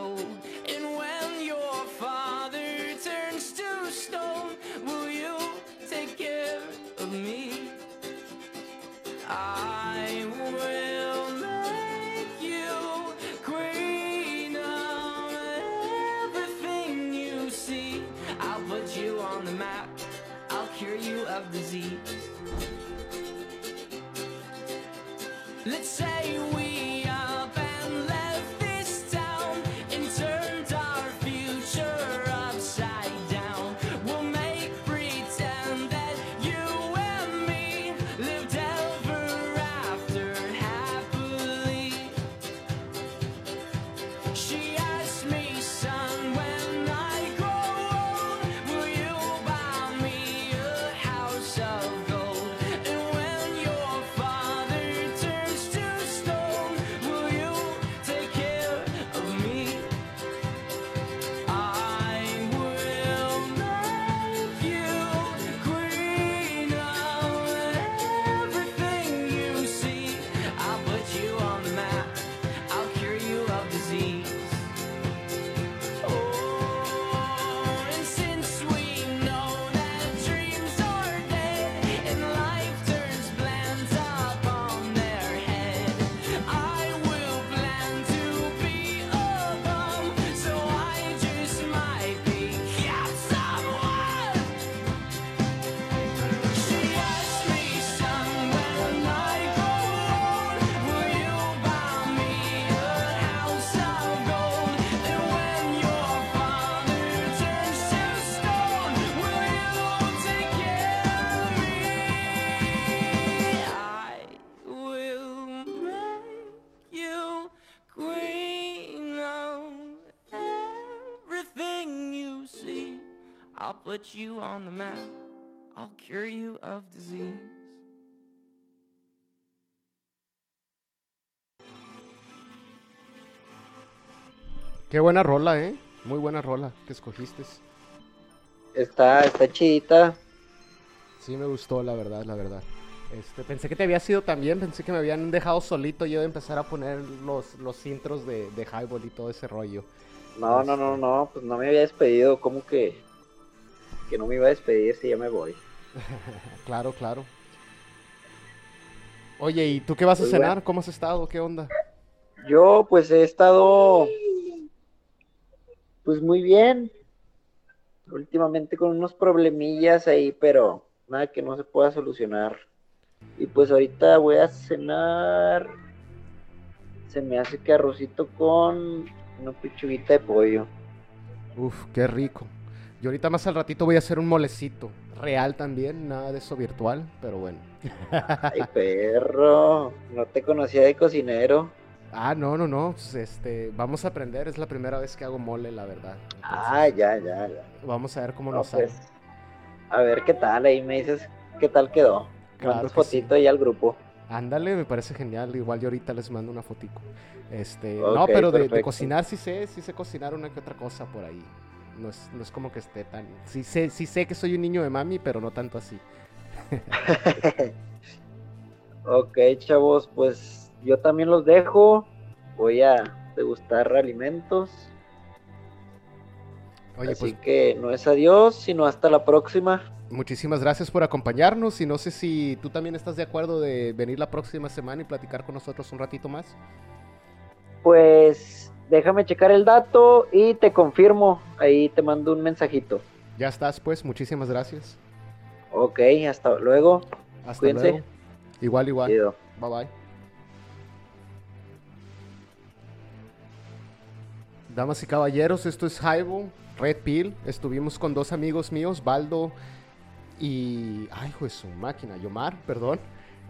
Put you on the map. I'll cure you of disease. Qué buena rola, ¿eh? Muy buena rola que escogiste. Está, está chidita. Sí, me gustó, la verdad, la verdad. Este, pensé que te había sido también, pensé que me habían dejado solito yo de empezar a poner los, los intros de, de Highball y todo ese rollo. No, no, no, no, pues no me había despedido. ¿Cómo que, que no me iba a despedir si ya me voy? Claro, claro. Oye, ¿y tú qué vas a Pues cenar? bueno. ¿Cómo has estado? ¿Qué onda? Yo pues he estado pues muy bien. Últimamente con unos problemillas ahí, pero nada que no se pueda solucionar. Y pues ahorita voy a cenar. Se me hace que arrocito con una pechuguita de pollo. Uf, qué rico. Yo ahorita más al ratito voy a hacer un molecito. Real también, nada de eso virtual, pero bueno. Ay, perro, no te conocía de cocinero. Ah, no, no, no. pues, este, vamos a aprender. Es la primera vez que hago mole, la verdad. Entonces, Ah, ya, ya, ya. Vamos a ver cómo No, nos sale. pues, a ver qué tal, ahí me dices qué tal quedó. Claro Mandas que sí. fotito ahí al grupo. Ándale, me parece genial. Igual yo ahorita les mando una fotico. Este, no, pero de, de cocinar sí sé, sí sé cocinar una que otra cosa por ahí. No es, no es como que esté tan. Sí sé, sí sé que soy un niño de mami, pero no tanto así. Ok, chavos, pues yo también los dejo. Voy a degustar alimentos. Oye, Así pues que no es adiós, sino hasta la próxima. muchísimas gracias por acompañarnos. Y no sé si tú también estás de acuerdo de venir la próxima semana y platicar con nosotros un ratito más. Pues déjame checar el dato y te confirmo. Ahí te mando un mensajito. Ya estás, pues. Muchísimas gracias. Ok, hasta luego. Hasta Cuídense. luego. Igual, igual. Chido. Bye bye. Damas y caballeros, esto es Highball, Red Pill. Estuvimos con dos amigos míos, Baldo y, ay, pues su máquina, Yomar, perdón.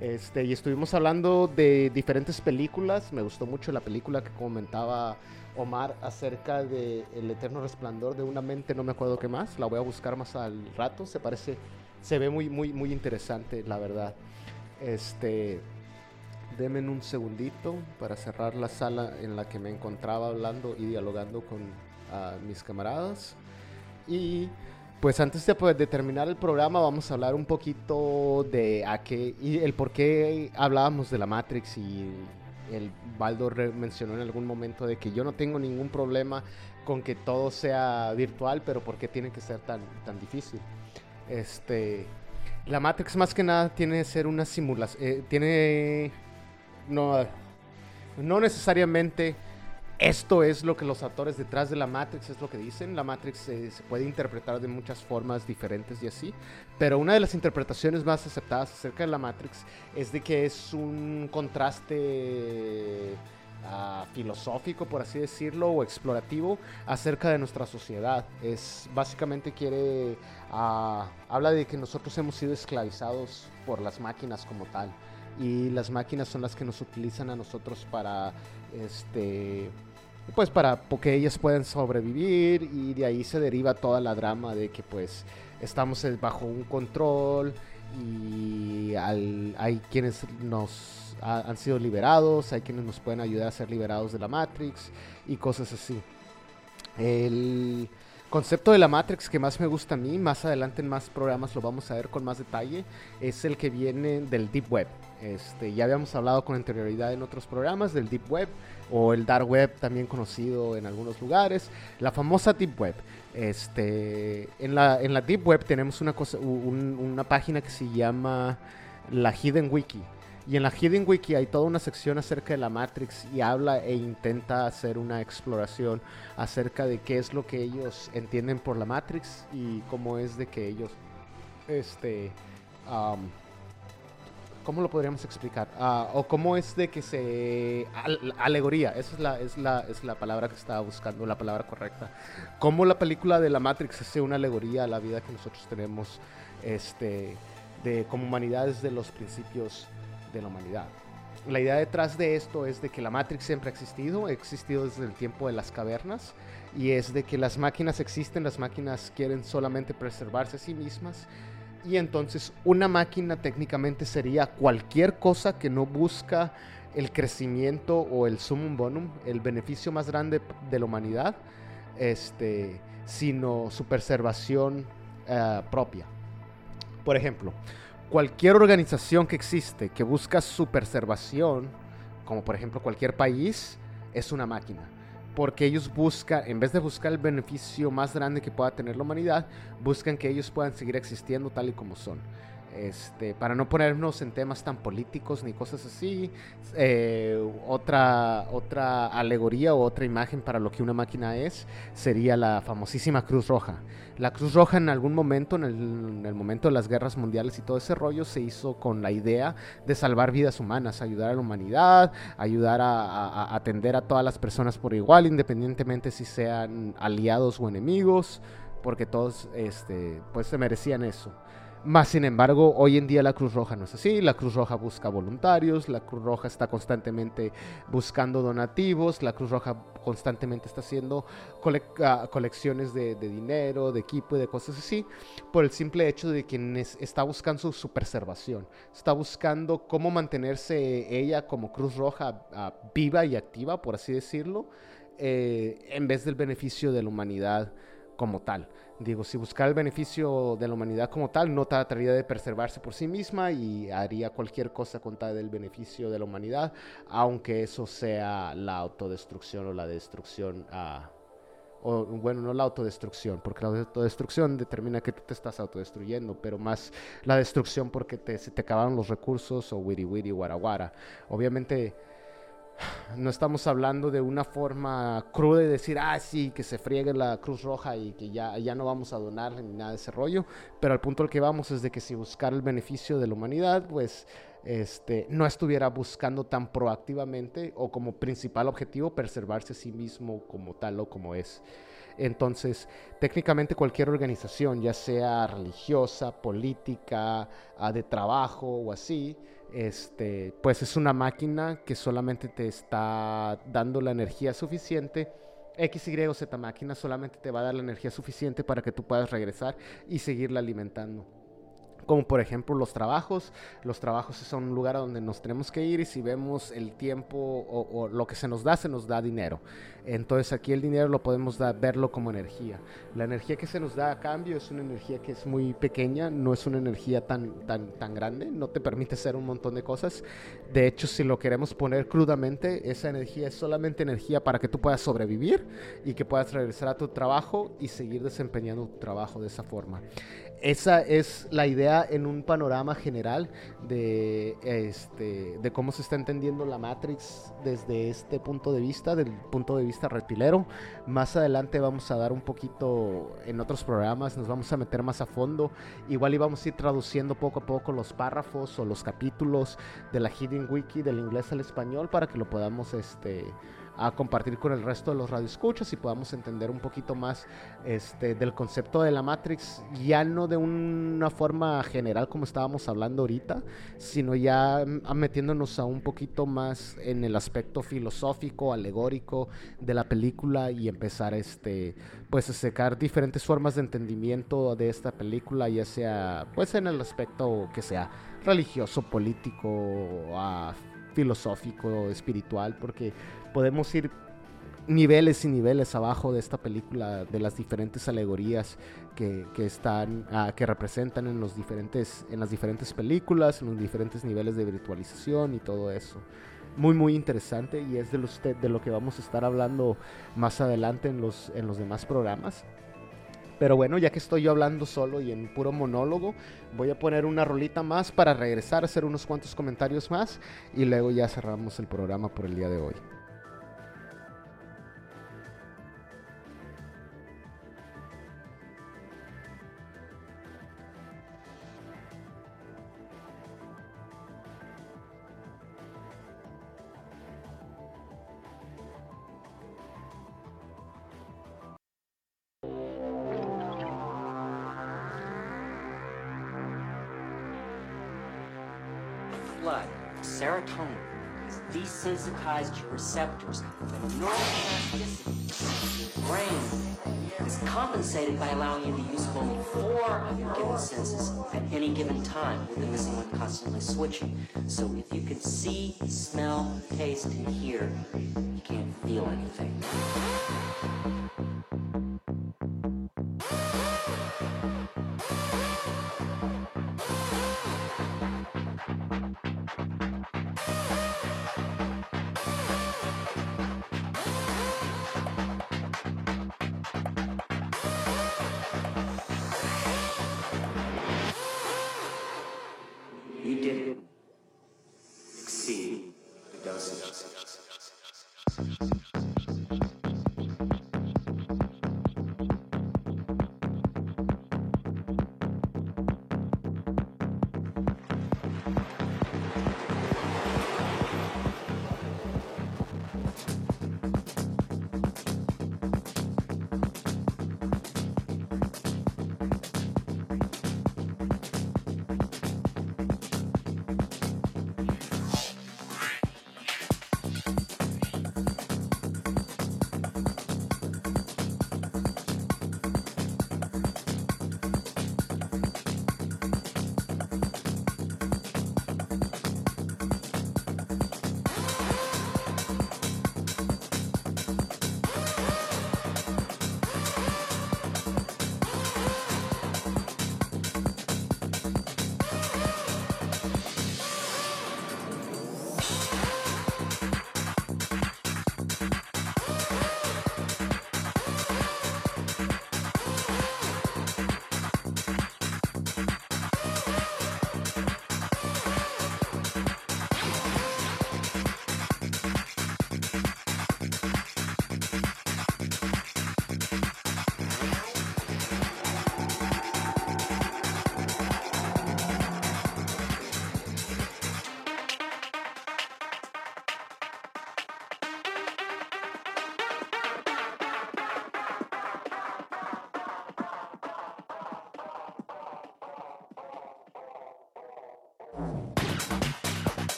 Este, y estuvimos hablando de diferentes películas. Me gustó mucho la película que comentaba Omar acerca de El eterno resplandor de una mente, no me acuerdo qué más. La voy a buscar más al rato. Se parece, se ve muy, muy, muy interesante, la verdad. Este, denme un segundito para cerrar la sala en la que me encontraba hablando y dialogando con ah, mis camaradas. Y pues antes de, pues, de, terminar el programa vamos a hablar un poquito de a qué y el por qué hablábamos de la Matrix y el Baldor mencionó en algún momento de que yo no tengo ningún problema con que todo sea virtual, pero por qué tiene que ser tan, tan difícil. Este, la Matrix más que nada tiene que ser una simulación, eh, tiene no, no necesariamente esto es lo que los actores detrás de la Matrix es lo que dicen. La Matrix eh, se puede interpretar de muchas formas diferentes y así. Pero una de las interpretaciones más aceptadas acerca de la Matrix es de que es un contraste uh, filosófico, por así decirlo, o explorativo acerca de nuestra sociedad. Es básicamente quiere uh, habla de que nosotros hemos sido esclavizados por las máquinas como tal y las máquinas son las que nos utilizan a nosotros para este pues para que ellas puedan sobrevivir y de ahí se deriva toda la drama de que pues estamos bajo un control y hay quienes nos han sido liberados, hay quienes nos pueden ayudar a ser liberados de la Matrix y cosas así. El concepto de la Matrix que más me gusta a mí, más adelante en más programas lo vamos a ver con más detalle, es el que viene del Deep Web. Este, ya habíamos hablado con anterioridad en otros programas del Deep Web o el Dark Web, también conocido en algunos lugares. La famosa Deep Web. Este, en, la, Deep Web tenemos una página que se llama la Hidden Wiki. Y en la Hidden Wiki hay toda una sección acerca de la Matrix y habla e intenta hacer una exploración acerca de qué es lo que ellos entienden por la Matrix y cómo es de que ellos este ¿Cómo lo podríamos explicar? Ah, o cómo es de que se... alegoría, esa es la, es, la, es la palabra que estaba buscando, la palabra correcta. Cómo la película de la Matrix es una alegoría a la vida que nosotros tenemos este, de, como humanidad desde los principios de la humanidad. La idea detrás de esto es de que la Matrix siempre ha existido, ha existido desde el tiempo de las cavernas, y es de que las máquinas existen, las máquinas quieren solamente preservarse a sí mismas, y entonces una máquina técnicamente sería cualquier cosa que no busca el crecimiento o el sumum bonum, el beneficio más grande de la humanidad, este, sino su preservación eh, propia. Por ejemplo, cualquier organización que existe que busca su preservación, como por ejemplo cualquier país, es una máquina porque ellos buscan, en vez de buscar el beneficio más grande que pueda tener la humanidad, buscan que ellos puedan seguir existiendo tal y como son. Este, para no ponernos en temas tan políticos ni cosas así, eh, otra, otra alegoría o otra imagen para lo que una máquina es sería la famosísima Cruz Roja. La Cruz Roja en algún momento, en el, momento de las guerras mundiales y todo ese rollo, se hizo con la idea de salvar vidas humanas, ayudar a la humanidad, ayudar a, atender a todas las personas por igual, independientemente si sean aliados o enemigos, porque todos este, pues se merecían eso. Más sin embargo, hoy en día la Cruz Roja no es así. La Cruz Roja busca voluntarios, la Cruz Roja está constantemente buscando donativos, la Cruz Roja constantemente está haciendo ah, colecciones de, dinero, de equipo y de cosas así, por el simple hecho de que está buscando su, preservación, está buscando cómo mantenerse ella como Cruz Roja ah, viva y activa, por así decirlo, eh, en vez del beneficio de la humanidad como tal. Digo, si buscara el beneficio de la humanidad como tal, no trataría de preservarse por sí misma y haría cualquier cosa con tal del beneficio de la humanidad, aunque eso sea la autodestrucción o la destrucción a... o, bueno, no la autodestrucción, porque la autodestrucción determina que tú te estás autodestruyendo, pero más la destrucción porque te, se te acabaron los recursos o wiri wiri, guaraguara. Obviamente no estamos hablando de una forma cruda de decir, ah, sí, que se friegue la Cruz Roja y que ya, ya no vamos a donar ni nada de ese rollo, pero al punto al que vamos es de que si buscar el beneficio de la humanidad, pues este, no estuviera buscando tan proactivamente o como principal objetivo preservarse a sí mismo como tal o como es. Entonces, técnicamente cualquier organización, ya sea religiosa, política, ah, de trabajo o así, este, pues es una máquina que solamente te está dando la energía suficiente. X, Y o Z máquina solamente te va a dar la energía suficiente para que tú puedas regresar y seguirla alimentando como por ejemplo los trabajos. Los trabajos son un lugar a donde nos tenemos que ir y si vemos el tiempo o, lo que se nos da, se nos da dinero. Entonces aquí el dinero lo podemos verlo como energía. La energía que se nos da a cambio es una energía que es muy pequeña, no es una energía tan, tan, tan grande, no te permite hacer un montón de cosas. De hecho, si lo queremos poner crudamente, esa energía es solamente energía para que tú puedas sobrevivir y que puedas regresar a tu trabajo y seguir desempeñando tu trabajo de esa forma. Esa es la idea en un panorama general de, este, de cómo se está entendiendo la Matrix desde este punto de vista, del punto de vista reptilero. Más adelante vamos a dar un poquito en otros programas, nos vamos a meter más a fondo. Igual íbamos a ir traduciendo poco a poco los párrafos o los capítulos de la Hidden Wiki del inglés al español para que lo podamos este, a compartir con el resto de los radioescuchas y podamos entender un poquito más este, del concepto de la Matrix, ya no de una forma general como estábamos hablando ahorita, sino ya metiéndonos a un poquito más en el aspecto filosófico, alegórico de la película y empezar este, pues a sacar diferentes formas de entendimiento de esta película, ya sea pues en el aspecto que sea religioso, político, a filosófico, espiritual, porque podemos ir niveles y niveles abajo de esta película, de las diferentes alegorías que, están, ah, que representan en, los diferentes, en las diferentes películas, en los diferentes niveles de virtualización y todo eso. Muy, muy interesante y es de, de lo que vamos a estar hablando más adelante en los, en los demás programas. Pero bueno, ya que estoy yo hablando solo y en puro monólogo, voy a poner una rolita más para regresar a hacer unos cuantos comentarios más y luego ya cerramos el programa por el día de hoy. Your receptors for neuroplasticity. Your brain is compensated by allowing you to use only four of your given senses at any given time with the missing one constantly switching. So if you can see, smell, taste, and hear, you can't feel anything.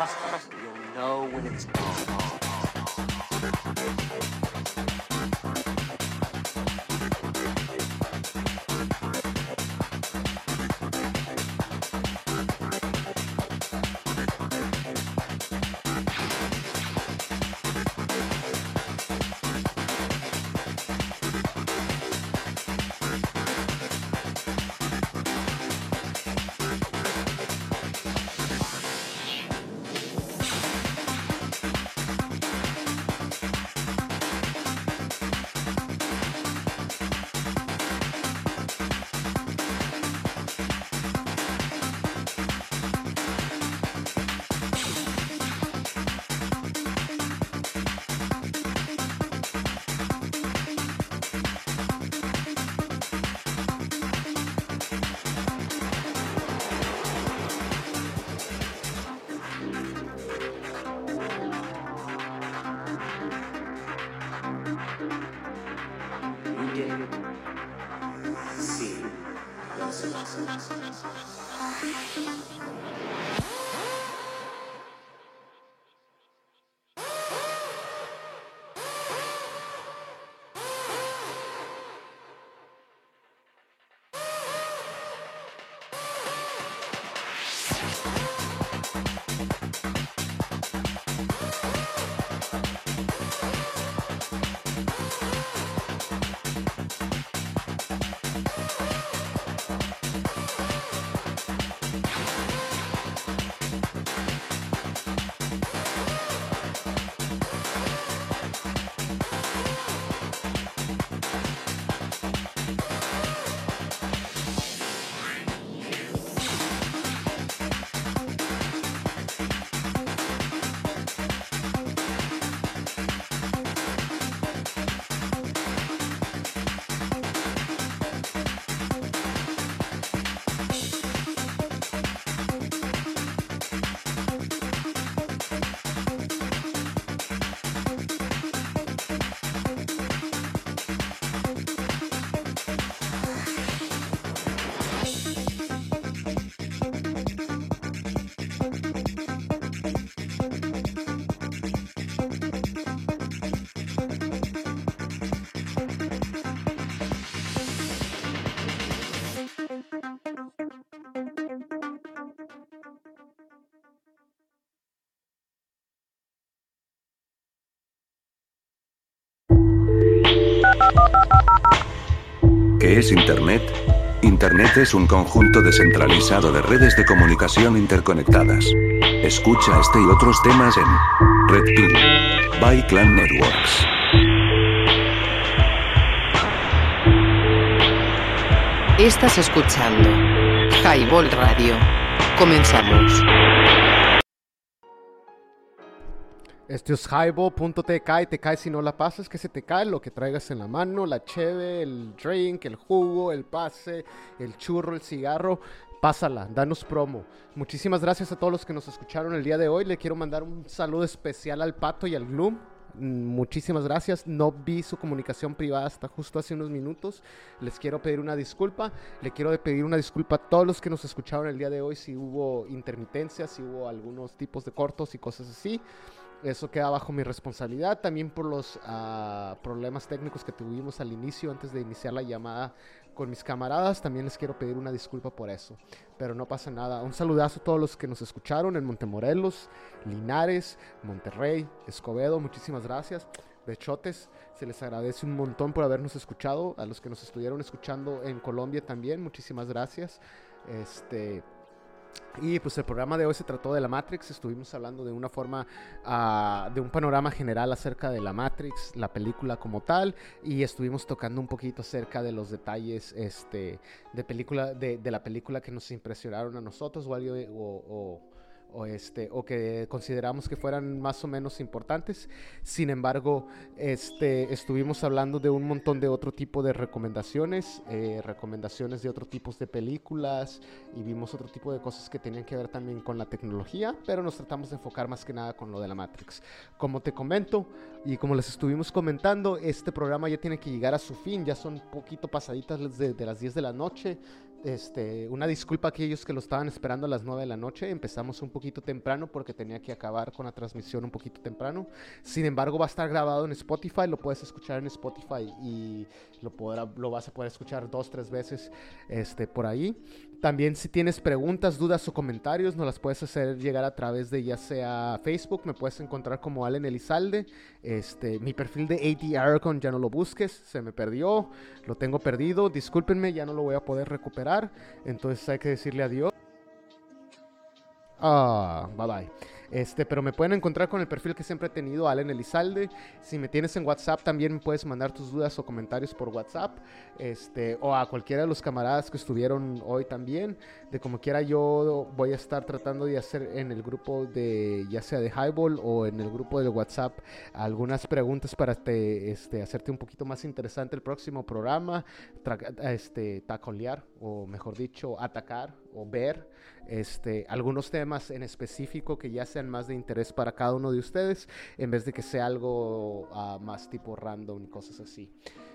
Trust me, you'll know when it's ¿Qué Internet? Internet es un conjunto descentralizado de redes de comunicación interconectadas. Escucha este y otros temas en Red Pill by Clan Networks. Estás escuchando Highball Radio. Comenzamos. Esto es highball.tk y te cae si no la pasas, que se te cae lo que traigas en la mano, la cheve, el drink, el jugo, el pase, el churro, el cigarro. Pásala, danos promo. Muchísimas gracias a todos los que nos escucharon el día de hoy. Le quiero mandar un saludo especial al Pato y al Gloom. Muchísimas gracias. No vi su comunicación privada hasta justo hace unos minutos. Les quiero pedir una disculpa. Le quiero pedir una disculpa a todos los que nos escucharon el día de hoy si hubo intermitencias, si hubo algunos tipos de cortos y cosas así. Eso queda bajo mi responsabilidad. También por los ah, problemas técnicos que tuvimos al inicio, antes de iniciar la llamada con mis camaradas. También les quiero pedir una disculpa por eso. Pero no pasa nada. Un saludazo a todos los que nos escucharon en Montemorelos, Linares, Monterrey, Escobedo. Muchísimas gracias. Bechotes, se les agradece un montón por habernos escuchado. A los que nos estuvieron escuchando en Colombia también, muchísimas gracias. Este. Y pues el programa de hoy se trató de la Matrix, estuvimos hablando de una forma, ah, de un panorama general acerca de la Matrix, la película como tal, y estuvimos tocando un poquito acerca de los detalles este, de, película, de, de la película que nos impresionaron a nosotros o, algo- o este, o que consideramos que fueran más o menos importantes. Sin embargo, este, estuvimos hablando de un montón de otro tipo de recomendaciones, eh, recomendaciones de otro tipos de películas y vimos otro tipo de cosas que tenían que ver también con la tecnología, pero nos tratamos de enfocar más que nada con lo de la Matrix. Como te comento y como les estuvimos comentando, este programa ya tiene que llegar a su fin, ya son poquito pasaditas de, de las 10 de la noche. Este, una disculpa a aquellos que lo estaban esperando a las 9 de la noche. Empezamos un poquito temprano porque tenía que acabar con la transmisión un poquito temprano. Sin embargo, va a estar grabado en Spotify. Lo puedes escuchar en Spotify y lo, podrá, lo vas a poder escuchar dos, tres veces este, por ahí. También si tienes preguntas, dudas o comentarios, nos las puedes hacer llegar a través de ya sea Facebook, me puedes encontrar como Allen Elizalde. Este, mi perfil de AD Arcon ya no lo busques, se me perdió, lo tengo perdido, discúlpenme, ya no lo voy a poder recuperar, entonces hay que decirle adiós. Ah, bye bye. Este, pero me pueden encontrar con el perfil que siempre he tenido, Allen Elizalde. Si me tienes en WhatsApp, también puedes mandar tus dudas o comentarios por WhatsApp. Este, o a cualquiera de los camaradas que estuvieron hoy también. De como quiera, yo voy a estar tratando de hacer en el grupo de, ya sea de Highball o en el grupo de WhatsApp, algunas preguntas para te, este, hacerte un poquito más interesante el próximo programa. Este, tacolear, o mejor dicho, atacar o ver este, algunos temas en específico que ya sean más de interés para cada uno de ustedes, en vez de que sea algo ah, más tipo random y cosas así.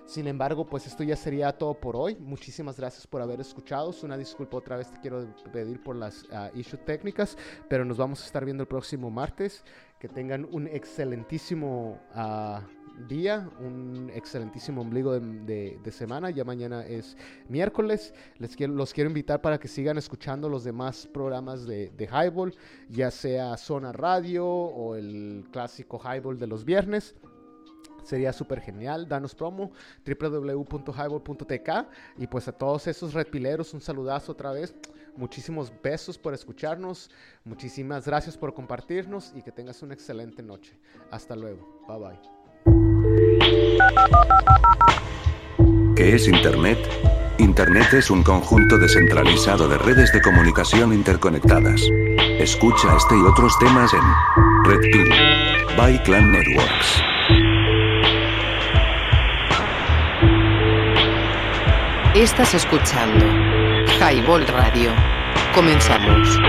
Sin embargo, pues esto ya sería todo por hoy. Muchísimas gracias por haber escuchado. Es Una disculpa otra vez te quiero pedir por las ah, issues técnicas, pero nos vamos a estar viendo el próximo martes. Que tengan un excelentísimo ah, día, un excelentísimo ombligo de semana. Ya mañana es miércoles. Les quiero, los quiero invitar para que sigan escuchando los demás programas de, de Highball, ya sea Zona Radio o el clásico Highball de los viernes. Sería súper genial. Danos promo www.highball.tk y pues a todos esos redpileros un saludazo otra vez. Muchísimos besos por escucharnos. Muchísimas gracias por compartirnos y que tengas una excelente noche. Hasta luego. Bye bye. ¿Qué es Internet? Internet es un conjunto descentralizado de redes de comunicación interconectadas. Escucha este y otros temas en Red Pill by Clan Networks. Estás escuchando Highball Radio. Comenzamos.